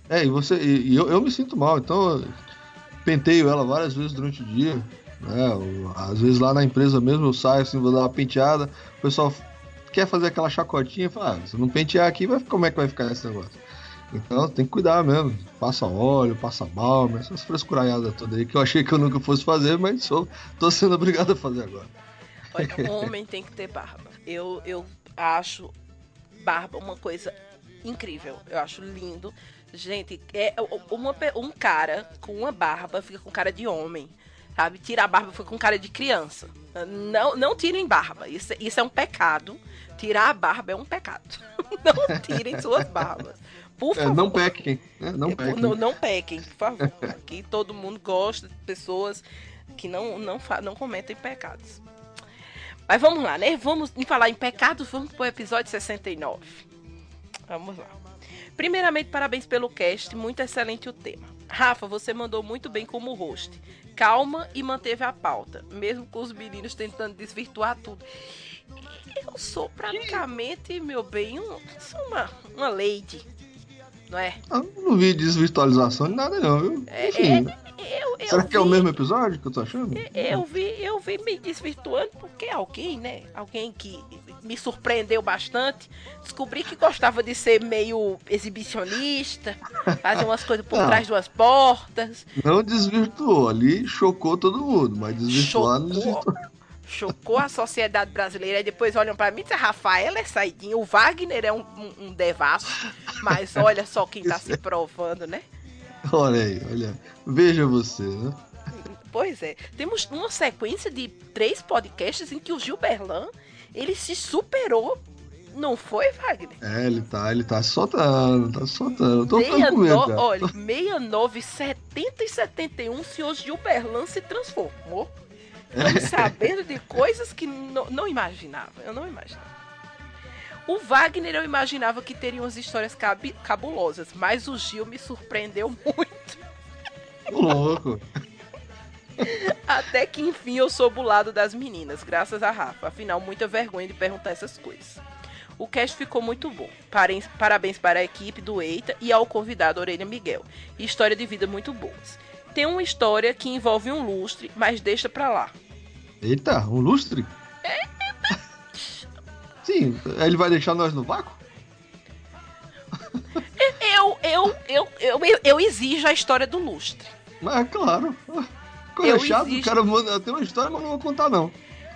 É, e você. E, e eu, eu me sinto mal, então eu penteio ela várias vezes durante o dia. Né? Às vezes lá na empresa mesmo eu saio assim, vou dar uma penteada, o pessoal quer fazer aquela chacotinha, fala, ah, se não pentear aqui, vai, como é que vai ficar esse negócio? Então tem que cuidar mesmo. Passa óleo, passa balma, essas frescuraiadas todas aí que eu achei que eu nunca fosse fazer, mas sou, tô sendo (laughs) obrigado a fazer agora. Olha, (laughs) homem tem que ter barba. Eu, eu acho barba uma coisa incrível. Eu acho lindo. Gente, é uma, um cara com uma barba fica com cara de homem. Sabe? Tira a barba fica com cara de criança. Não, não tirem barba. Isso, isso é um pecado. Tirar a barba é um pecado. (laughs) Não tirem suas barbas. Por É, favor. não pequem, né? Não É, pequem. Não, não pequem, por favor. Aqui todo mundo gosta de pessoas que não, não, não cometem pecados. Mas vamos lá, né? Vamos em falar em pecados, vamos pro episódio 69. Vamos lá. Primeiramente, parabéns pelo cast, muito excelente o tema. Rafa, você mandou muito bem como host. Calma e manteve a pauta, mesmo com os meninos tentando desvirtuar tudo. Eu sou praticamente, meu bem, um, sou uma, uma lady, não é? Eu não vi desvirtualização de nada, não, viu? É, Enfim, Eu, eu será que é o vi- mesmo episódio que eu tô achando? Eu vi, eu vi me desvirtuando porque alguém, né? Alguém que me surpreendeu bastante. Descobri que gostava de ser meio exibicionista, fazer umas coisas por Não. trás de umas portas. Não desvirtuou, ali chocou todo mundo, mas desvirtuar não Chocou, desvirtuou. chocou a sociedade brasileira. E depois olham pra mim e dizem, Rafaela é saidinha. O Wagner é um, um, um devasso. Mas (laughs) olha só quem tá se provando, né? Olha aí, olha. Veja você, né? Pois é. Temos uma sequência de três podcasts em que o Gilberlan ele se superou. Não foi, Wagner? É, ele tá, ele tá soltando, tá soltando. Eu tô ficando com medo, 69, cara. olha, (laughs) 69, 70 e 71, o senhor Gilberlan se transformou. Estamos sabendo de coisas que não, não imaginava. Eu não imaginava. O Wagner eu imaginava que teria umas histórias cabi- cabulosas, mas o Gil me surpreendeu (laughs) muito. Louco. (laughs) Até que enfim eu sou o lado das meninas, graças a Rafa. Afinal, muita vergonha de perguntar essas coisas. O cast ficou muito bom. Parabéns para a equipe do Eita e ao convidado Orelha Miguel. História de vida muito boas. Tem uma história que envolve um lustre, mas deixa pra lá. Eita, um lustre? (laughs) Sim, ele vai deixar nós no vácuo? Eu, eu, eu, eu, eu, exijo a história do lustre. Mas é claro. Quando Eu é chato, exijo- cara manda, tem uma história, mas não vou contar, não.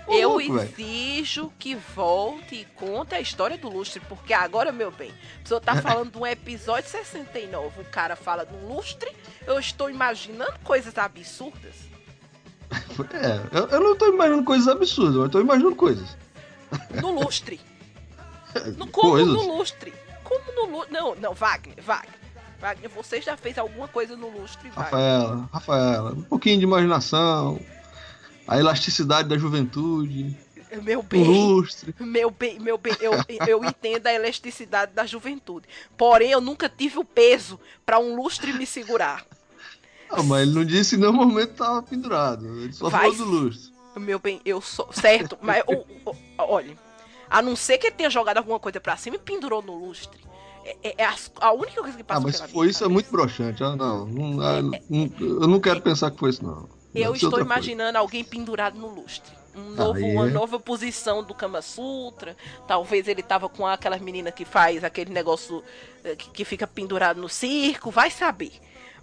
Ô, eu louco, exijo que volte e conte a história do lustre, porque agora, meu bem, a pessoa tá falando de um episódio 69, o cara fala de um lustre, eu estou imaginando coisas absurdas. (laughs) É, eu, eu não tô imaginando coisas absurdas, mas tô imaginando coisas. No lustre. (laughs) No, como Coisas. no lustre? Como no lustre? Não, não, Wagner, Wagner. Wagner, você já fez alguma coisa no lustre, Wagner? Rafaela, Rafaela, um pouquinho de imaginação, a elasticidade da juventude, Meu bem, lustre. meu bem, meu bem, eu, eu entendo a elasticidade da juventude. Porém, eu nunca tive o peso pra um lustre me segurar. Ah, mas ele não disse em nenhum momento que tava pendurado. Ele só Vai falou do lustre. Meu bem, eu sou. Certo, mas olha. A não ser que ele tenha jogado alguma coisa pra cima e pendurou no lustre. É, é- é as- a única coisa que Ah, passa mas se for minha isso, é cabeça. muito broxante. Ah, não, não, ah, não- eu não quero pensar que foi isso, não. Eu estou imaginando alguém pendurado no lustre. Um novo, Uma é. nova posição do Kama Sutra. Talvez ele tava com aquelas meninas que faz aquele negócio eh, que, que fica pendurado no circo. Vai saber.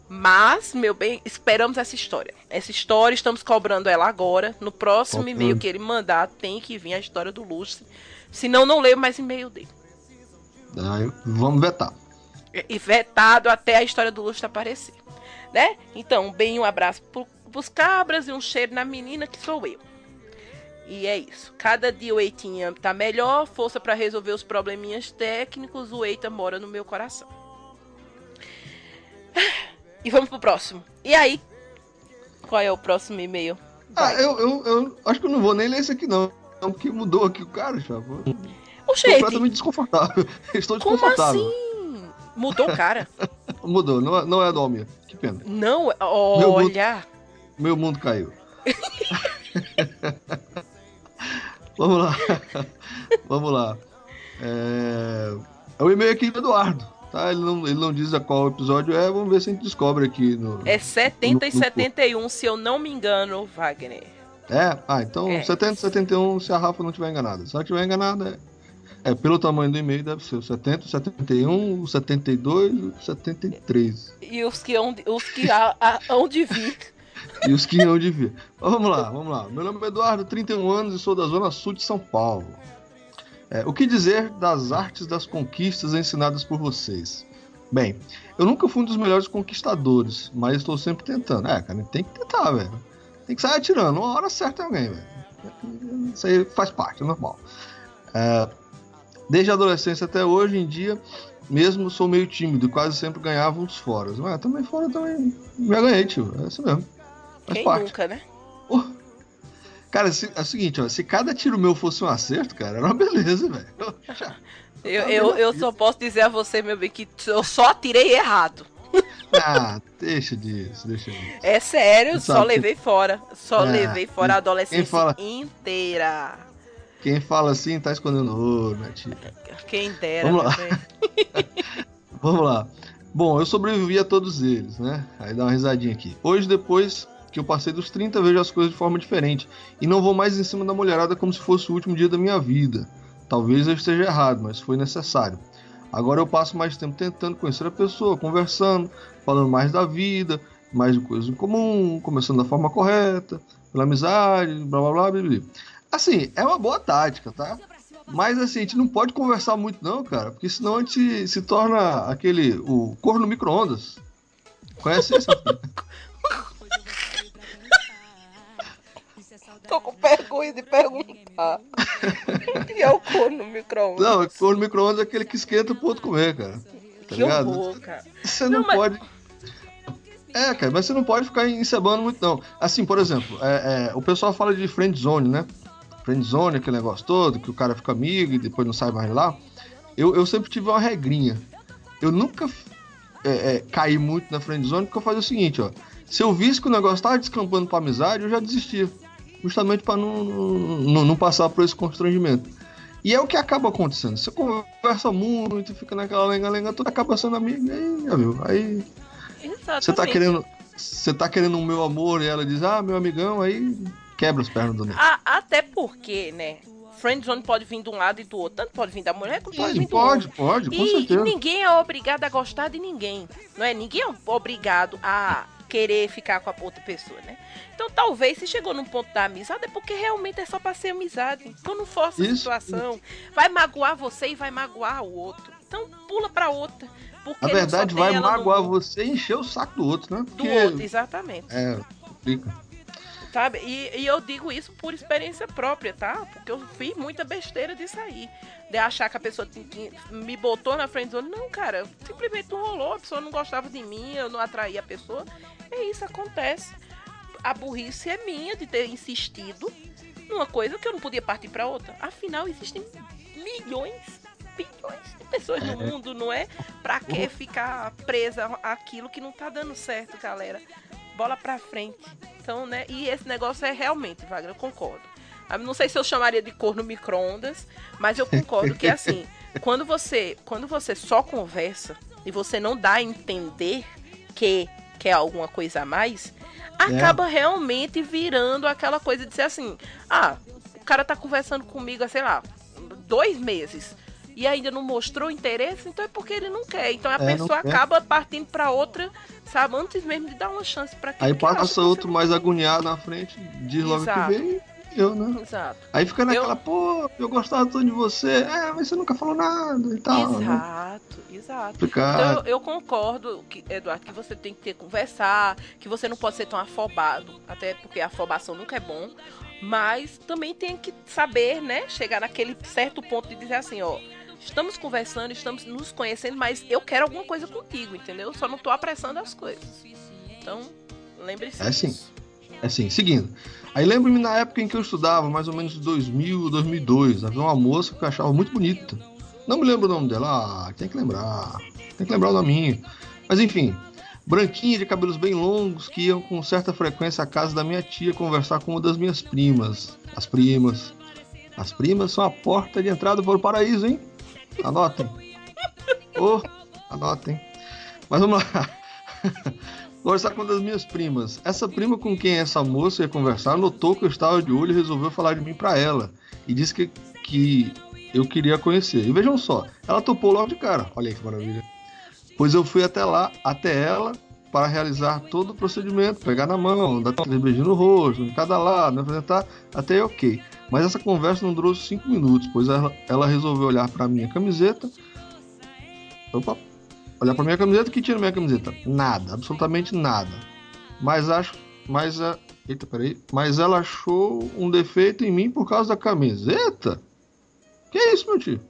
Mas, meu bem, esperamos essa história. Essa história, estamos cobrando ela agora. No próximo e-mail que ele mandar, tem que vir a história do lustre. Senão, não leio mais e-mail dele. Ah, eu- vamos vetar. e vetado até a história do lustre aparecer, né? Então, bem um abraço pro, pros cabras e um cheiro na menina que sou eu. E é isso. Cada dia o Eitinha tá melhor, força pra resolver os probleminhas técnicos, o Eita mora no meu coração. E vamos pro próximo. E aí? Qual é o próximo e-mail? Ah, Vai. eu, eu, eu acho que eu não vou nem ler esse aqui, não. Não, Porque mudou aqui o cara, chapa. O Completamente desconfortável. (laughs) Estou como desconfortável. assim? Mudou o cara? (laughs) Mudou, não, é- não é do Almir. Que pena. Não, mundo- olha. Meu mundo caiu. (laughs) Vamos lá. Vamos lá. É... é o e-mail aqui do Eduardo. Tá? Ele, não, ele não diz a qual episódio é. Vamos ver se a gente descobre aqui no. É 70 e No- no- 71, se eu não me engano, Wagner. É? Ah, então É. 70 71 se a Rafa não estiver enganada. Se ela estiver enganada, é... pelo tamanho do e-mail, deve ser o 70, o 71, o 72 e o 73. E os que hão os que há, há- hão de vir. E os que hão de vir. Mas vamos lá, vamos lá. Meu nome é Eduardo, 31 anos e sou da Zona Sul de São Paulo. É, o que dizer das artes das conquistas ensinadas por vocês? Bem, eu nunca fui um dos melhores conquistadores, mas estou sempre tentando. É, cara, tem que tentar, velho. Tem que sair atirando, uma hora certa é alguém, velho. Isso aí faz parte, é normal. É, desde a adolescência até hoje em dia, mesmo sou meio tímido quase sempre ganhava uns foras. Mas também fora também já ganhei, tio. É isso mesmo. Faz Quem parte. nunca, né? Cara, se- é o seguinte, ó, se cada tiro meu fosse um acerto, cara, era uma beleza, velho. Eu, (laughs) eu, eu só posso dizer a você, meu bem, que eu só tirei errado. (laughs) Ah, deixa disso, deixa disso. É sério, só levei fora. Só Ah, levei fora a adolescência fala- inteira. Quem fala assim tá escondendo ouro, né, tia? Quem dera, Vamos lá. (laughs) bem. Vamos lá. Bom, eu sobrevivi a todos eles, né? Aí dá uma risadinha aqui. Hoje, depois que eu passei dos 30, vejo as coisas de forma diferente. E não vou mais em cima da mulherada como se fosse o último dia da minha vida. Talvez eu esteja errado, mas foi necessário. Agora eu passo mais tempo tentando conhecer a pessoa, conversando, falando mais da vida, mais de coisas em comum, começando da forma correta, pela amizade, blá blá blá blá. blá. Assim, é uma boa tática, tá? Mas assim, a gente não pode conversar muito não, cara, porque senão a gente se torna aquele, o corno no micro-ondas. Conhece isso? (laughs) Tô com vergonha de perguntar. O (laughs) que é o corno no micro-ondas? não, o corno no micro-ondas é aquele que esquenta pro outro comer, cara. Tá que ligado? horror, cara. Você não, Não, mas- pode. É, cara, mas você não pode ficar encebando muito, não. Assim, por exemplo, é, é, o pessoal fala de friend zone, né? Friend zone, aquele negócio todo, que o cara fica amigo e depois não sai mais lá. Eu, eu sempre tive uma regrinha. Eu nunca é, é, caí muito na friend zone porque eu fazia o seguinte, ó. Se eu visse que o negócio tava descampando pra amizade, eu já desistia. Justamente pra não, não, não passar por esse constrangimento. E é o que acaba acontecendo. Você conversa muito, fica naquela lenga-lenga toda, acaba sendo amigo, aí, viu? Aí Exatamente. você tá querendo. Você tá querendo o meu amor e ela diz, ah, meu amigão, aí quebra as pernas do nego. A- até porque, né? Friendzone pode vir de um lado e do outro. Tanto pode vir da mulher como pode vir Sim, do pode, homem. pode, com E, e certeza. ninguém é obrigado a gostar de ninguém. Não é? Ninguém é obrigado a querer ficar com a outra pessoa, né? Então talvez se chegou num ponto da amizade é porque realmente é só pra ser amizade. Então não força a situação. Vai magoar você e vai magoar o outro. Então pula pra outra. Porque Na verdade, vai no magoar mundo. você e encher o saco do outro, né? Do Porque, outro, exatamente. É, complica. Sabe? E, e eu digo isso por experiência própria, tá? Porque eu fiz muita besteira disso aí. De achar que a pessoa que- me botou na frente Não, cara, simplesmente não rolou. A pessoa não gostava de mim, eu não atraía a pessoa. É isso, acontece. A burrice é minha de ter insistido numa coisa que eu não podia partir pra outra. Afinal, existem milhões, bilhões de pessoas no É. mundo, não é? Pra que ficar presa àquilo que não tá dando certo, galera? Bola pra frente. Então, né? E esse negócio é realmente, Wagner, eu concordo. Ah, Não sei se eu chamaria de cor no micro-ondas, mas eu concordo que assim, (laughs) quando você, quando você só conversa e você não dá a entender que quer alguma coisa a mais, acaba realmente virando aquela coisa de ser assim: ah, o cara tá conversando comigo há, sei lá, dois meses e ainda não mostrou interesse, então é porque ele não quer. Então a É, pessoa acaba partindo pra outra, sabe, antes mesmo de dar uma chance pra quem Aí que ela acha passa outro mais agoniado na frente, diz logo Exato. que e eu, né? Exato. Aí fica naquela, pô, eu gostava tanto de você, é, mas você nunca falou nada e tal. né? Exato, exato. Complicado. Então eu, eu concordo, que, Eduardo, que você tem que ter conversar, que você não pode ser tão afobado, até porque a afobação nunca é bom, mas também tem que saber, né, chegar naquele certo ponto de dizer assim, ó, estamos conversando, estamos nos conhecendo, mas eu quero alguma coisa contigo, entendeu? Só não tô apressando as coisas. Então, lembre-se É sim. disso. Assim, seguindo. Aí lembro-me na época em que eu estudava, mais ou menos 2000, 2002, havia uma moça que eu achava muito bonita. Não me lembro o nome dela, ah, tem que lembrar. Tem que lembrar o nominho. Mas enfim, branquinha de cabelos bem longos que iam com certa frequência à casa da minha tia conversar com uma das minhas primas. As primas. As primas são a porta de entrada para o paraíso, hein? Anotem. Oh, anotem. Mas vamos lá. (laughs) Conversar com uma das minhas primas. Essa prima com quem essa moça ia conversar notou que eu estava de olho e resolveu falar de mim para ela. E disse que, que eu queria conhecer. E vejam só, ela topou logo de cara. Olha aí que maravilha. Pois eu fui até lá, até ela, para realizar todo o procedimento, pegar na mão, dar três beijinhos no rosto, em cada lado, apresentar, até ok. Mas essa conversa não durou cinco minutos, pois ela, ela resolveu olhar para minha camiseta. Opa! Olhar para minha camiseta, o que tinha na minha camiseta? Nada, absolutamente nada. Mas acho, mas a, eita, peraí, mas ela achou um defeito em mim por causa da camiseta? Que é isso, meu tio?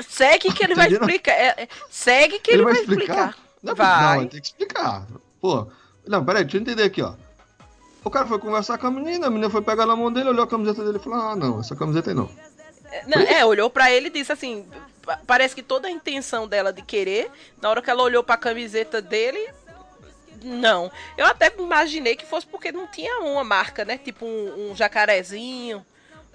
Segue que ele vai explicar. É, é, segue que ele, ele vai, vai, explicar. explicar. Não, vai. Não, tem que explicar. Pô, não, peraí, deixa eu entender aqui, ó. O cara foi conversar com a menina, a menina foi pegar na mão dele, olhou a camiseta dele e falou: Ah, não, essa camiseta aí não. É, não, é, olhou para ele e disse assim: parece que toda a intenção dela de querer, na hora que ela olhou para a camiseta dele, não. Eu até imaginei que fosse porque não tinha uma marca, né? Tipo um, um jacarezinho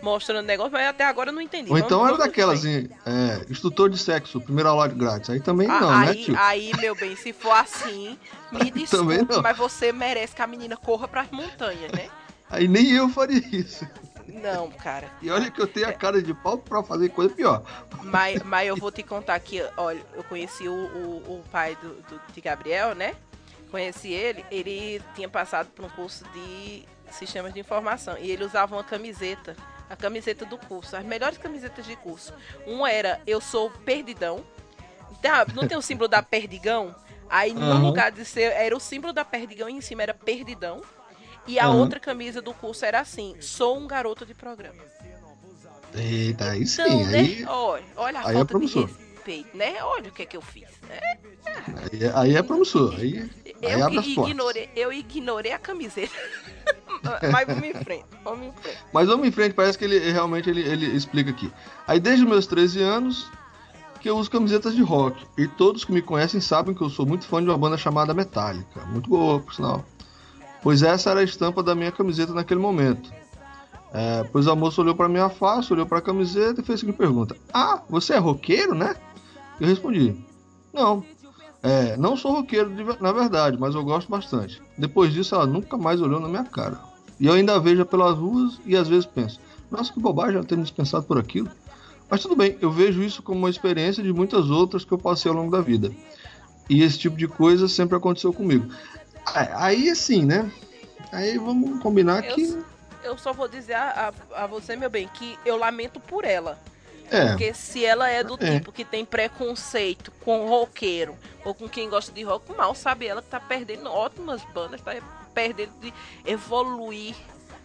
mostrando negócio, mas até agora eu não entendi. Ou então era daquelas, assim, é, instrutor de sexo, primeira aula grátis. Aí também ah, não, né, aí, né, tio? Aí, meu bem, se for assim, (laughs) me desculpe, mas você merece que a menina corra pras montanhas, né? Aí nem eu faria isso. Não, cara. E olha que eu tenho a cara de pau pra fazer coisa pior. Mas, (laughs) mas eu vou te contar que, olha, eu conheci o, o, o pai do, do, de Gabriel, né? Conheci ele, ele tinha passado por um curso de sistemas de informação e ele usava uma camiseta a camiseta do curso, as melhores camisetas de curso. Um era Eu Sou Perdidão. Tá, não tem o símbolo da Perdigão? Aí no uhum. lugar de ser, era o símbolo da Perdigão e em cima era Perdidão. E a uhum. outra camisa do curso era assim: Sou um garoto de programa. Eita, aí então, sim. Né? Aí, olha, olha a aí é falta é de respeito, né? Olha o que é que eu fiz. Né? Aí, é, aí é promissor. Aí, eu, aí ignorei, eu ignorei a camiseta. Mas vamos em frente, vamos em frente. Mas vamos em frente, parece que ele realmente ele, ele explica aqui. Aí desde meus 13 anos que eu uso camisetas de rock. E todos que me conhecem sabem que eu sou muito fã de uma banda chamada Metallica. Muito boa, por sinal. Pois essa era a estampa da minha camiseta naquele momento. É, pois a moça olhou para minha face, olhou para a camiseta e fez a seguinte pergunta: Ah, você é roqueiro, né? Eu respondi: Não, é, não sou roqueiro de, na verdade, mas eu gosto bastante. Depois disso, ela nunca mais olhou na minha cara. E eu ainda vejo pelas ruas e às vezes penso: Nossa, que bobagem ela ter me dispensado por aquilo. Mas tudo bem, eu vejo isso como uma experiência de muitas outras que eu passei ao longo da vida. E esse tipo de coisa sempre aconteceu comigo. Aí assim, né? Aí vamos combinar eu, que. Eu só vou dizer a, a, a você, meu bem, que eu lamento por ela. É. Porque se ela é do é. tipo que tem preconceito com roqueiro ou com quem gosta de rock, mal sabe ela que tá perdendo ótimas bandas, tá perdendo de evoluir,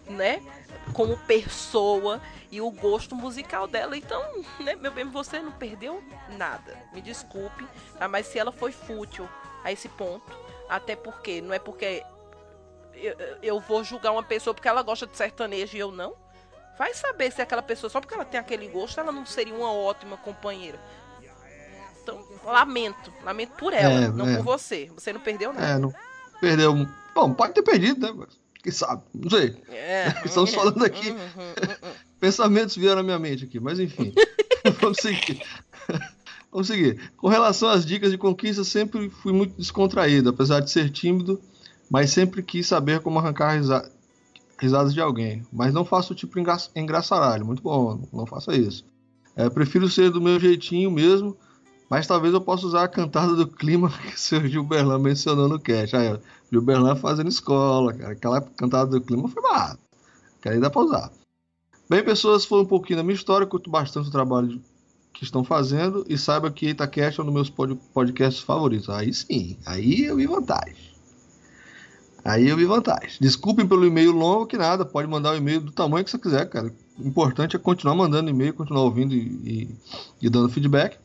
né? Como pessoa e o gosto musical dela. Então, né, meu bem, você não perdeu nada. Me desculpe, tá? Mas se ela foi fútil a esse ponto, até porque não é porque eu, eu vou julgar uma pessoa porque ela gosta de sertanejo e eu não. Vai saber se aquela pessoa, só porque ela tem aquele gosto, ela não seria uma ótima companheira. Então, lamento. Lamento por ela, é, não é. por você. Você não perdeu nada. É, não perdeu. Bom, pode ter perdido, né? Quem sabe? Não sei. É. (laughs) Estamos falando aqui. Uhum, uhum, uhum. Pensamentos vieram à minha mente aqui, mas enfim. (laughs) Vamos seguir. Vamos seguir. Com relação às dicas de conquista, sempre fui muito descontraído, apesar de ser tímido, mas sempre quis saber como arrancar risada risadas de alguém. Mas não faço tipo engra engraçaralho, muito bom, não faça isso. É, prefiro ser do meu jeitinho mesmo, mas talvez eu possa usar a cantada do clima (laughs) que o seu Gilberlan mencionou no cast. Aí, Gilberlan fazendo escola, cara. Aquela cantada do clima foi barata. Que aí dá pra usar. Bem, pessoas, foi um pouquinho da minha história. Curto bastante o trabalho que estão fazendo. E saiba que Itacast é um dos meus podcasts favoritos. Aí sim, aí eu vi vantagem. Aí eu vi vantagem. Desculpem pelo e-mail longo, que nada, pode mandar o e-mail do tamanho que você quiser, cara. O importante é continuar mandando e-mail, continuar ouvindo e, e, e dando feedback.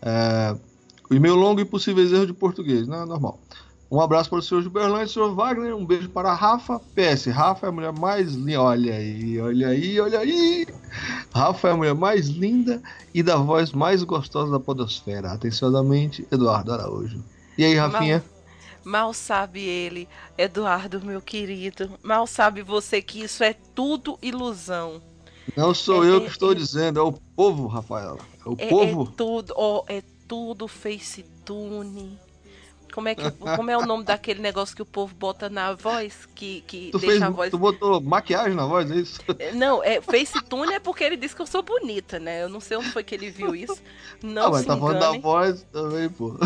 É, o e-mail longo e possíveis erros de português, não é normal. Um abraço para o senhor Gilberlândia e o senhor Wagner. Um beijo para a Rafa. PS, Rafa é a mulher mais linda. Olha aí, olha aí, olha aí. Rafa é a mulher mais linda e da voz mais gostosa da podosfera. Atenciosamente, Eduardo Araújo. E aí, Rafinha? Mal, mal sabe ele, Eduardo, meu querido. Mal sabe você que isso é tudo ilusão. Não sou é, eu que é, estou é, dizendo, é o povo, Rafaela. É o é, povo. É tudo, oh, é tudo FaceTune como é, que, como é o nome daquele negócio que o povo bota na voz? Que, que tu deixa fez, a voz. Tu botou maquiagem na voz, é isso? É, não, é FaceTune é porque ele disse que eu sou bonita, né? Eu não sei onde foi que ele viu isso. Não, ah, mas tá falando da voz também, pô.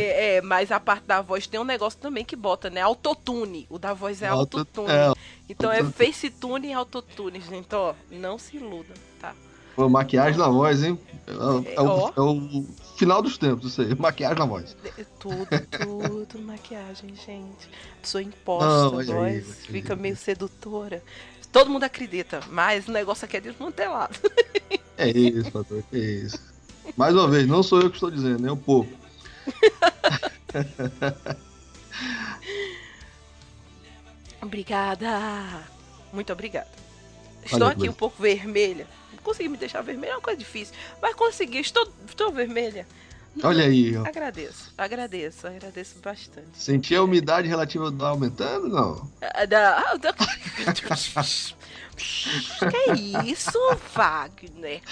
É, é, mas a parte da voz tem um negócio também que bota, né? Autotune. O da voz é autotune. É, então é FaceTune e autotune, gente. Ó, não se iluda, tá? Pô, maquiagem na voz, hein? É, é, o, é, o, final dos tempos, isso aí. Maquiagem na voz. Tudo, tudo maquiagem, gente. Pessoa imposta, Não, a voz fica meio sedutora. Todo mundo acredita, mas o negócio aqui é desmantelado. É isso, patrão, é isso. Mais uma vez, não sou eu que estou dizendo, é o povo. (laughs) obrigada. Muito obrigada. Estou aqui um pouco vermelha conseguir me deixar vermelha é uma coisa difícil. Mas consegui, estou, estou vermelha. Olha aí. Ó. Agradeço, agradeço, agradeço bastante. Sentir a umidade relativa aumentando, não? Ah, da, da... (laughs) que é isso, Wagner?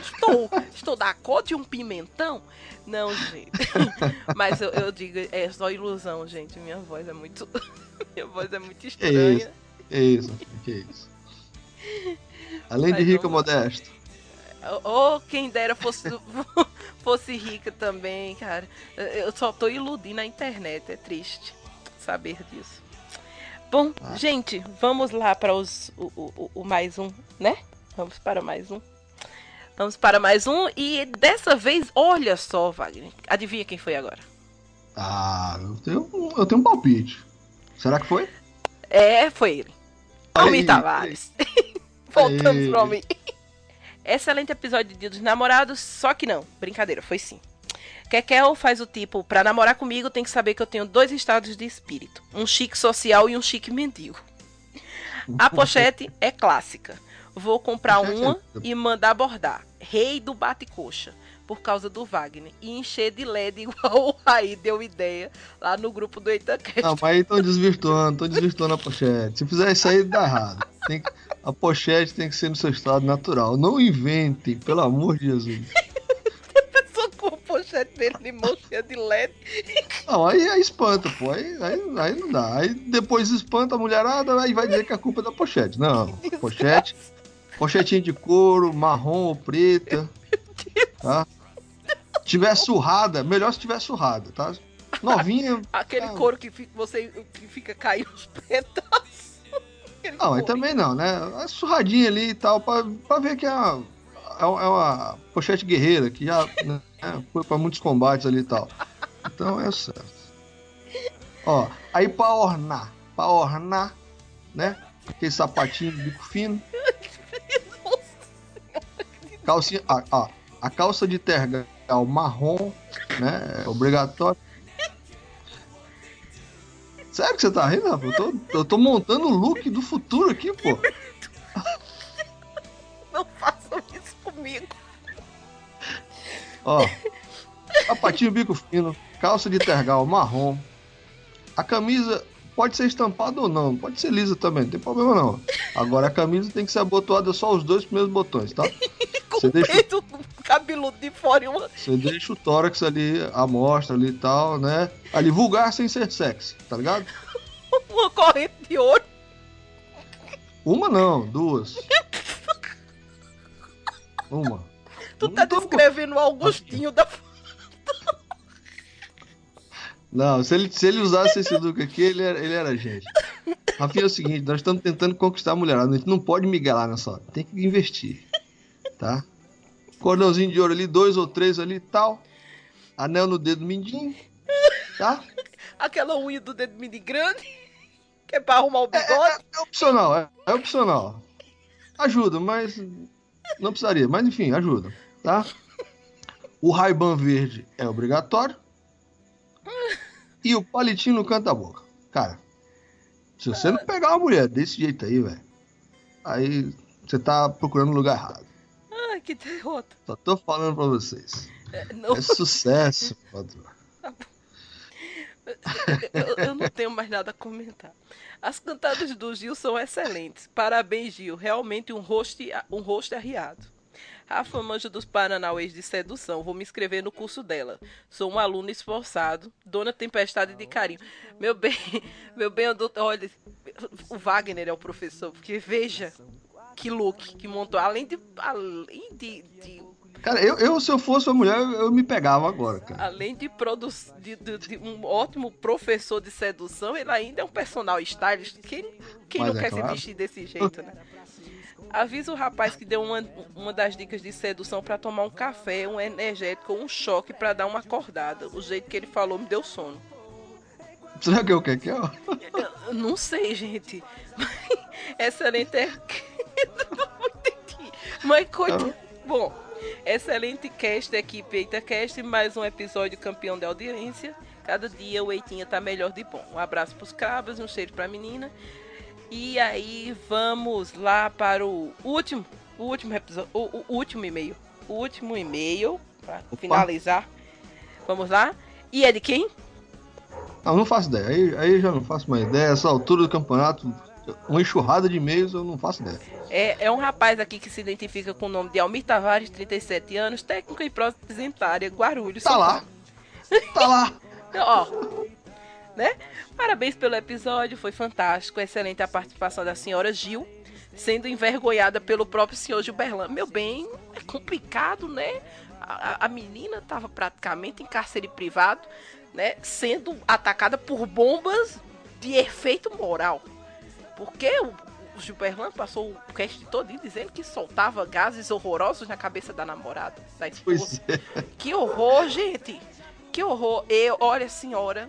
Estou, estou da cor de um pimentão? Não, gente. (laughs) Mas eu, eu, digo, é só ilusão, gente. Minha voz é muito. (laughs) Minha voz é muito estranha. É isso, que isso. Que isso. Além de rica, modesto. Ou quem dera fosse, (laughs) fosse rica também, cara. Eu só tô iludindo a internet, é triste saber disso. Bom, ah. gente, vamos lá para os, o, o, o, mais um, né? Vamos para mais um. Vamos para mais um e dessa vez, olha só, Wagner. Adivinha quem foi agora? Ah, eu tenho, eu tenho um palpite. Será que foi? É, foi ele. Almir Tavares. Voltamos pra mim. (laughs) Excelente episódio de Dia dos Namorados, só que não. Brincadeira, foi sim. Kekel faz o tipo, pra namorar comigo tem que saber que eu tenho dois estados de espírito. Um chique social e um chique mendigo. A pochete (laughs) é clássica. Vou comprar (laughs) uma e mandar bordar. Rei do bate-coxa por causa do Wagner. E encher de LED igual o Raí deu ideia lá no grupo do Itacast. Não, mas aí estão desvirtuando, estão desvirtuando a pochete. Se fizer isso aí, dá errado. Tem, a pochete tem que ser no seu estado natural. Não inventem, pelo amor de Jesus. (laughs) pochete dele de mão cheia de LED. Não, aí, aí espanta, pô. Aí, aí, aí não dá. Aí depois espanta a mulherada, aí vai dizer que a culpa é da pochete. Não, pochete. Pochetinha de couro, marrom ou preta. Tá? tiver surrada, melhor se tiver surrada, tá? Novinha. Aquele couro que fica, você que fica caindo os pedaços. Não, aí também não, né? A surradinha ali e tal, pra, pra ver que é uma, é uma é pochete guerreira, que já né, (laughs) foi pra muitos combates ali e tal. Então é certo. Ó, aí pra ornar, pra ornar, né? Aquele sapatinho de bico fino. (laughs) Calcinha, ó, ó, a calça de terga o marrom, né? É obrigatório. Sério que você tá rindo, rapaz? Eu tô, eu tô montando o look do futuro aqui, pô. Não façam isso comigo. Ó, sapatinho bico fino, calça de tergal marrom. A camisa pode ser estampada ou não, pode ser lisa também, não tem problema não. Agora a camisa tem que ser abotoada só os dois primeiros botões, tá? (laughs) Você deixa cabeludo de fora e uma. (laughs) Você deixa o tórax ali, a mostra ali e tal, né? Ali, vulgar sem ser sexy, tá ligado? uma corrente de ouro. Uma não, duas. Uma. Tu tá descrevendo o Augustinho da. (laughs) Não, se ele, se ele usasse esse look aqui, ele era, ele era gente. Rafinha é o seguinte, nós estamos tentando conquistar a mulherada. A gente não pode miguelar nessa hora. Tem que investir. Tá? Cordãozinho de ouro ali, dois ou três ali e tal. Anel no dedo mindinho. Tá? (laughs) Aquela unha do dedo mindinho grande. Que é pra arrumar o bigode. É, é, é opcional, é, é, opcional. Ajuda, mas não precisaria. Mas enfim, ajuda, tá? O Ray-Ban verde é obrigatório. e o palitinho no canto da boca. Cara, se você não pegar uma mulher desse jeito aí, velho, aí você tá procurando lugar errado. Ai, que derrota. Só tô falando pra vocês. É, não, É sucesso, (laughs) patrão. eu, eu não tenho mais nada a comentar. As cantadas do Gil são excelentes. Parabéns, Gil. Realmente um rosto, um rosto arriado. Rafa manja dos Paranauês de sedução. Vou me inscrever no curso dela. Sou um aluno esforçado. Dona Tempestade de Carinho. Meu bem, meu bem, doutor, olha, o Wagner é o professor, porque veja que look que montou. Além de. Além de, de Cara, eu, eu, se eu fosse uma mulher, eu, me pegava agora, cara. além de, produ de, de- de um ótimo professor de sedução, ele ainda é um personal stylist. Quem, quem Mas não é quer claro. se vestir desse jeito, né? Avisa o rapaz que deu uma, uma das dicas de sedução pra tomar um café, um energético um choque pra dar uma acordada. O jeito que ele falou me deu sono. Será que eu quero que é? Eu, não sei, gente. (laughs) Excelente. é-. Mas coitado. Bom, excelente cast da equipe EitaCast. Mais um episódio campeão da audiência. Cada dia o Eitinha tá melhor de bom. Um abraço pros cabras, um cheiro pra menina. E aí vamos lá para o último, o último episódio, o, o último e-mail. O último e-mail para finalizar. Vamos lá. E é de quem? Não, não faço ideia. Aí, aí já não faço mais ideia. Essa altura do campeonato, uma enxurrada de e-mails, eu não faço ideia. É, é um rapaz aqui que se identifica com o nome de Almir Tavares, 37 anos, técnico em prótese dentária, Guarulhos. Tá lá. Tá lá. (laughs) Ó, né? Parabéns pelo episódio, foi fantástico. Excelente a participação da senhora Gil, sendo envergonhada pelo próprio senhor Gilberlan. Meu bem, é complicado, né? A, a- a menina estava praticamente em cárcere privado, né? Sendo atacada por bombas de efeito moral. Porque o, o Gilberlan passou o cast todo dizendo que soltava gases horrorosos na cabeça da namorada. Pois é. Que horror, gente! Que horror! Eu, olha, senhora,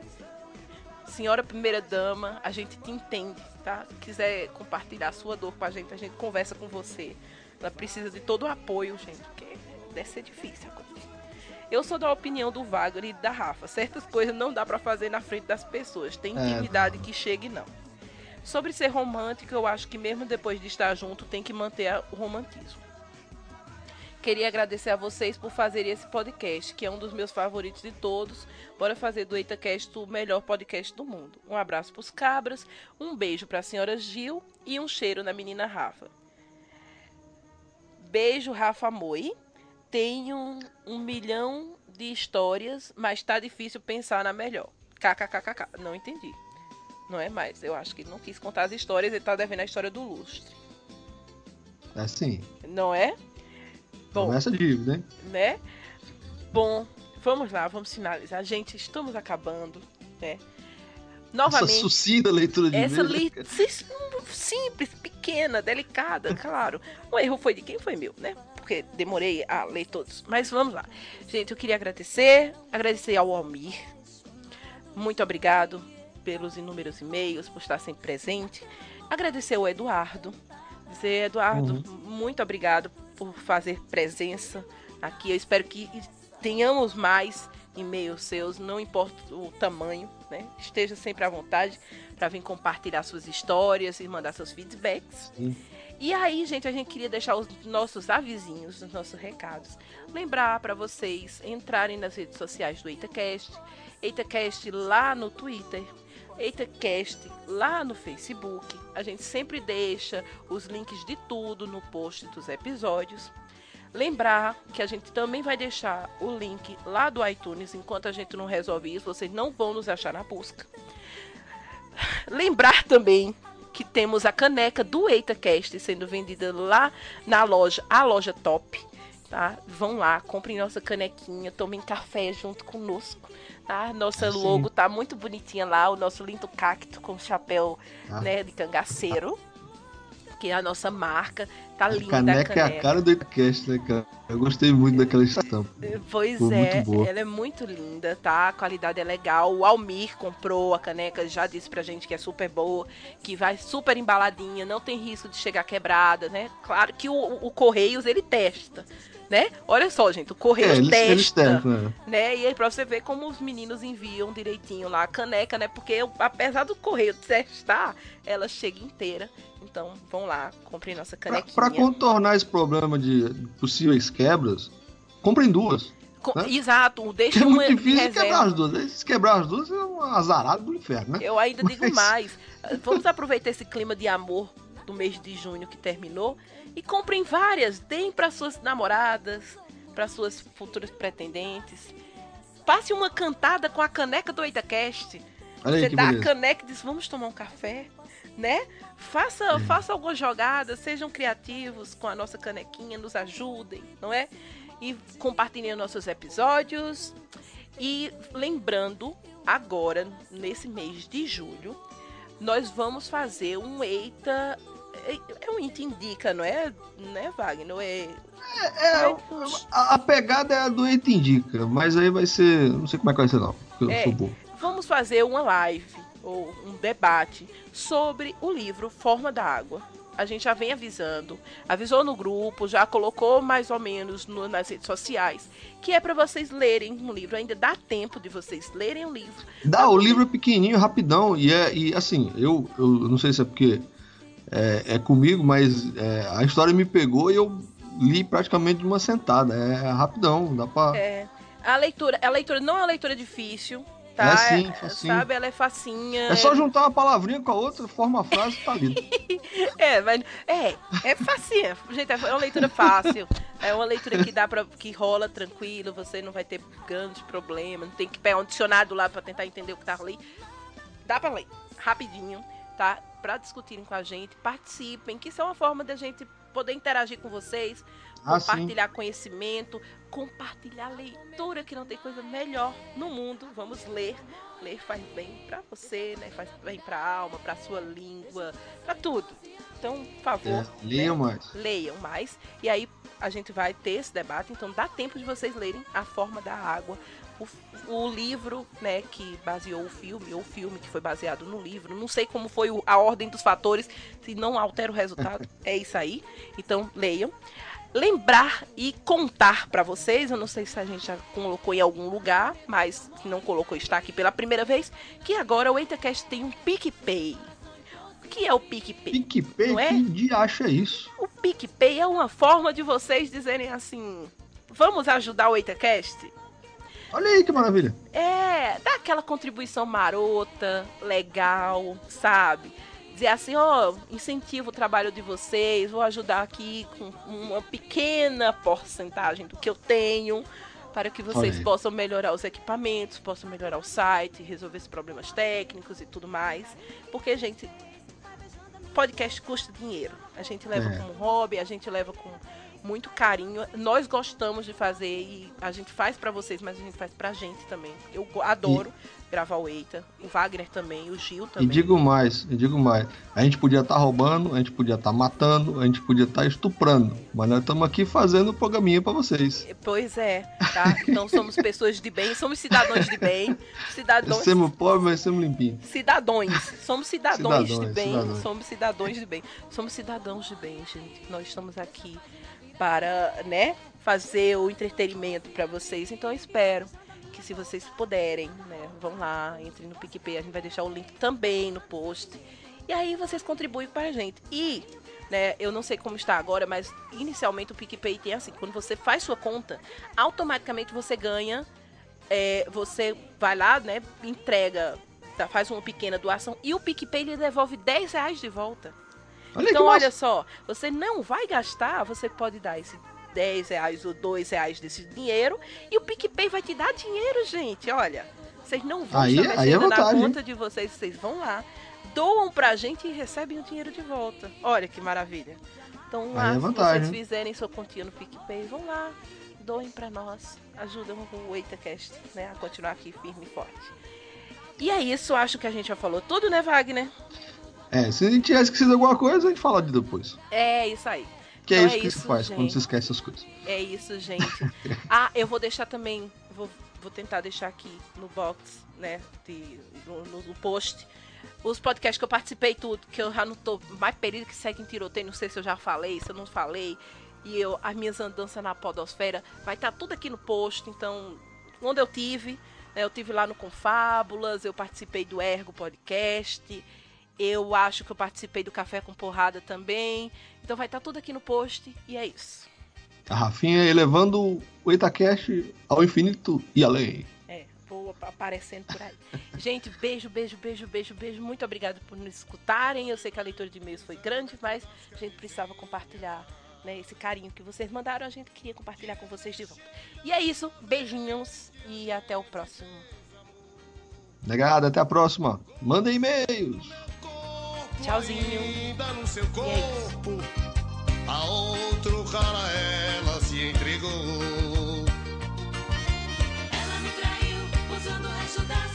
senhora primeira dama, a gente te entende, tá? Quiser compartilhar a sua dor com a gente, a gente conversa com você. Ela precisa de todo o apoio, gente, porque deve ser difícil. a coisa. Eu sou da opinião do Wagner e da Rafa. Certas coisas não dá pra fazer na frente das pessoas. Tem É. intimidade que chega e não. Sobre ser romântico, eu acho que mesmo depois de estar junto, tem que manter a- o romantismo. Queria agradecer a vocês por fazerem esse podcast, que é um dos meus favoritos de todos. Bora fazer do EitaCast o melhor podcast do mundo. Um abraço pros cabras, um beijo pra senhora Gil e um cheiro na menina Rafa. Beijo, Rafa Moi. Tenho um milhão de histórias, mas tá difícil pensar na melhor. KKKKK. Não entendi. Não é mais. Eu acho que ele não quis contar as histórias, ele tá devendo a história do lustre. É assim. Não é? Bom, Começa dívida, hein? né? Bom, vamos lá, vamos finalizar. Gente, estamos acabando, né? Essa Novamente, sucinta leitura de essa sim- simples, pequena, delicada, (laughs) claro. O erro foi de quem foi meu, né? Porque demorei a ler todos. Mas vamos lá. Gente, eu queria agradecer, agradecer ao Almir. Muito obrigado pelos inúmeros e-mails, por estar sempre presente. Agradecer ao Eduardo. Dizer, Eduardo, muito obrigado por fazer presença aqui. Eu espero que tenhamos mais e-mails seus, não importa o tamanho, né? Esteja sempre à vontade para vir compartilhar suas histórias e mandar seus feedbacks. Sim. E aí, gente, a gente queria deixar os nossos avisinhos, os nossos recados. Lembrar para vocês entrarem nas redes sociais do EitaCast, EitaCast lá no Twitter, EitaCast lá no Facebook. A gente sempre deixa os links de tudo no post dos episódios. Lembrar que a gente também vai deixar o link lá do iTunes. Enquanto a gente não resolve isso, vocês não vão nos achar na busca. Lembrar também que temos a caneca do EitaCast sendo vendida lá na loja, a loja top. Tá? Vão lá, comprem nossa canequinha, tomem café junto conosco. Tá? Nossa Ah, sim. logo tá muito bonitinha lá, o nosso lindo cacto com chapéu Ah. né, de cangaceiro que é a nossa marca. Tá linda a caneca, a caneca. é a cara do Itacast, né, cara? Eu gostei muito daquela estampa. Pois Ficou é, ela é muito linda, tá? A qualidade é legal. O Almir comprou a caneca, já disse pra gente que é super boa, que vai super embaladinha, não tem risco de chegar quebrada, né? Claro que o, o Correios ele testa, né? Olha só, gente, o É, Correios eles, eles testa, né? né? E aí pra você ver como os meninos enviam direitinho lá a caneca, né? Porque apesar do Correio testar, ela chega inteira. Então, vão lá, comprem nossa canequinha. pra contornar esse problema de possíveis quebras, comprem duas. Né? Exato, deixa é uma muito difícil reserva. quebrar as duas. Se quebrar as duas, é um azarado do inferno, né? Eu ainda digo Mas- mais. Vamos aproveitar esse clima de amor do mês de junho que terminou e comprem várias. Deem para suas namoradas, para suas futuras pretendentes. Passe uma cantada com a caneca do EitaCast. Você dá a beleza. caneca e diz, vamos tomar um café, né? Faça, É. faça algumas jogadas, sejam criativos com a nossa canequinha, nos ajudem, não é? E compartilhem nossos episódios. E lembrando, agora, nesse mês de julho, nós vamos fazer um Eita. É é um Eita Indica, não é? Né, Wagner? É, É, é a, a pegada é a do Eita Indica, mas aí vai ser. Não sei como é que vai ser, não. Eu É. sou vamos fazer uma live ou um debate sobre o livro Forma da Água. A gente já vem avisando, avisou no grupo, já colocou mais ou menos no- nas redes sociais, que é para vocês lerem um livro. Ainda dá tempo de vocês lerem o livro. Dá, o livro é pequenininho, rapidão, e é e assim, eu, eu não sei se é porque é, é comigo, mas é, a história me pegou e eu li praticamente de uma sentada. É rapidão, dá pra. É, a leitura, a leitura não é uma leitura difícil, tá? É sim, É, facinho. sabe, ela é facinha. É só juntar uma palavrinha com a outra, forma a frase e tá lido. (laughs) É, mas é, é facinha. Gente, é uma leitura fácil. É uma leitura que dá para que rola tranquilo, você não vai ter grandes problemas, não tem que pegar um dicionário lá para tentar entender o que tá ali. Dá para ler rapidinho, tá? Para discutirem com a gente, participem, que isso é uma forma da gente poder interagir com vocês, Ah, sim. compartilhar conhecimento, compartilhar leitura, que não tem coisa melhor no mundo. Vamos ler. Ler faz bem pra você, né? Faz bem pra alma, pra sua língua, pra tudo. Então, por favor, É, leiam mais. leiam mais. E aí a gente vai ter esse debate. Então dá tempo de vocês lerem A Forma da Água. O, o livro, né, que baseou o filme, ou o filme que foi baseado no livro. Não sei como foi o- a ordem dos fatores, se não altera o resultado. (laughs) é isso aí. Então leiam. Lembrar e contar pra vocês, eu não sei se a gente já colocou em algum lugar, mas se não colocou está aqui pela primeira vez, que agora o EitaCast tem um PicPay. O que é o PicPay? PicPay, Não é? que de acha isso? O PicPay é uma forma de vocês dizerem assim: vamos ajudar o EitaCast? Olha aí que maravilha. É, dá aquela contribuição marota, legal, sabe? Dizer assim, ó, incentivo o trabalho de vocês, vou ajudar aqui com uma pequena porcentagem do que eu tenho, para que vocês Olha possam melhorar os equipamentos, possam melhorar o site, resolver esses problemas técnicos e tudo mais. Porque, gente, podcast custa dinheiro. A gente leva É. como hobby, a gente leva com muito carinho. Nós gostamos de fazer e a gente faz pra vocês, mas a gente faz pra gente também. Eu adoro gravar o Eita, o Wagner também, o Gil E também. digo mais, e digo mais. A gente podia estar roubando, a gente podia estar matando, a gente podia estar estuprando. Mas nós estamos aqui fazendo o programinha pra vocês. Pois é, tá? Então somos pessoas de bem, somos cidadãos de bem, cidadãos Somos pobres, mas somos limpinhos. Cidadões. Somos cidadãos, de Cidadãos, bem. cidadãos. Somos cidadãos de bem. Somos cidadãos de bem, gente. Nós estamos aqui para, né, fazer o entretenimento para vocês. Então eu espero que se vocês puderem, né, vão lá, entrem no PicPay, a gente vai deixar o link também no post. E aí vocês contribuem para a gente. E, né, eu não sei como está agora, mas inicialmente o PicPay tem assim, quando você faz sua conta, automaticamente você ganha é, você vai lá, né, entrega, tá, faz uma pequena doação e o PicPay lhe devolve 10 reais de volta. Olha então, olha só, você não vai gastar, você pode dar esse 10 reais ou 2 reais desse dinheiro e o PicPay vai te dar dinheiro, gente. Olha, vocês não vão Aí- estar aí é mexendo na conta de vocês, vocês vão lá, doam pra gente e recebem o dinheiro de volta. Olha que maravilha. Então, lá, é se vantagem. vocês fizerem sua continha no PicPay, vão lá, doem pra nós, ajudam o EitaCast né, a continuar aqui firme e forte. E é isso, acho que a gente já falou tudo, né, Wagner? É, se a gente tivesse esquecido alguma coisa, a gente fala de depois. É isso aí. Que é Então isso é que isso, se faz gente. quando se esquece as coisas. É isso, gente. (laughs) ah, eu vou deixar também, vou, vou tentar deixar aqui no box, né, de, no, no post, os podcasts que eu participei tudo, que eu já não tô mais período que segue em tiroteio, não sei se eu já falei, se eu não falei, e eu, as minhas andanças na podosfera, vai estar tudo aqui no post, então, onde eu tive, né, eu tive lá no Confábulas, eu participei do Ergo Podcast, eu acho que eu participei do Café com Porrada também, então vai estar tudo aqui no post, e é isso. A Rafinha elevando o Itacast ao infinito e além. É, vou ap- aparecendo por aí. (laughs) Gente, beijo, beijo, beijo, beijo, beijo. Muito obrigada por nos escutarem. Eu sei que a leitura de e-mails foi grande, mas a gente precisava compartilhar né, esse carinho que vocês mandaram. A gente queria compartilhar com vocês de volta. E é isso. Beijinhos e até o próximo. Negada, até a próxima. Manda e-mails. Tchauzinho. Ainda no seu é corpo, a outro cara ela se entregou. Ela me traiu usando o resto da